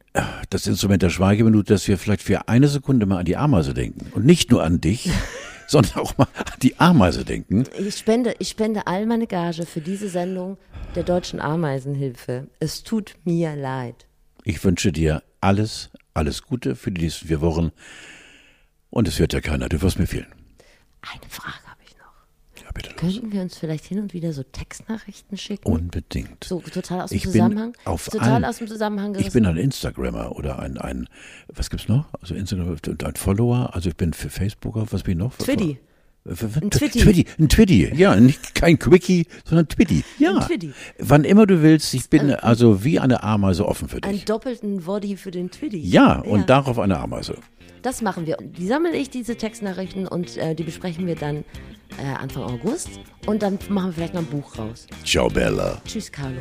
das Instrument der Schweigeminute, dass wir vielleicht für eine Sekunde mal an die Ameise denken. Und nicht nur an dich, sondern auch mal an die Ameise denken. Ich spende, ich spende all meine Gage für diese Sendung der Deutschen Ameisenhilfe. Es tut mir leid. Ich wünsche dir alles, alles Gute für die nächsten vier Wochen. Und es hört ja keiner, du wirst mir fehlen. Eine Frage. Ja, bitte los. Könnten wir uns vielleicht hin und wieder so Textnachrichten schicken? Unbedingt. So total aus dem Ich bin Zusammenhang. auf total allen- aus dem Zusammenhang Ich gerissen. bin ein Instagrammer oder ein, ein was gibt's noch? Also Instagram und ein Follower. Also ich bin für Facebooker. Was bin ich noch? Twitty. Ein Twitty. Twitty. Ein Twitty. Ja, nicht kein Quickie, sondern Twitty. Ja. Ein Twitty. Wann immer du willst. Ich bin also wie eine Ameise offen für Einen dich. doppelten Body für den Twitty. Ja, und darauf eine Ameise. Das machen wir. Die sammle ich, diese Textnachrichten, und äh, die besprechen wir dann äh, Anfang August. Und dann machen wir vielleicht noch ein Buch raus. Ciao, Bella. Tschüss, Carlo.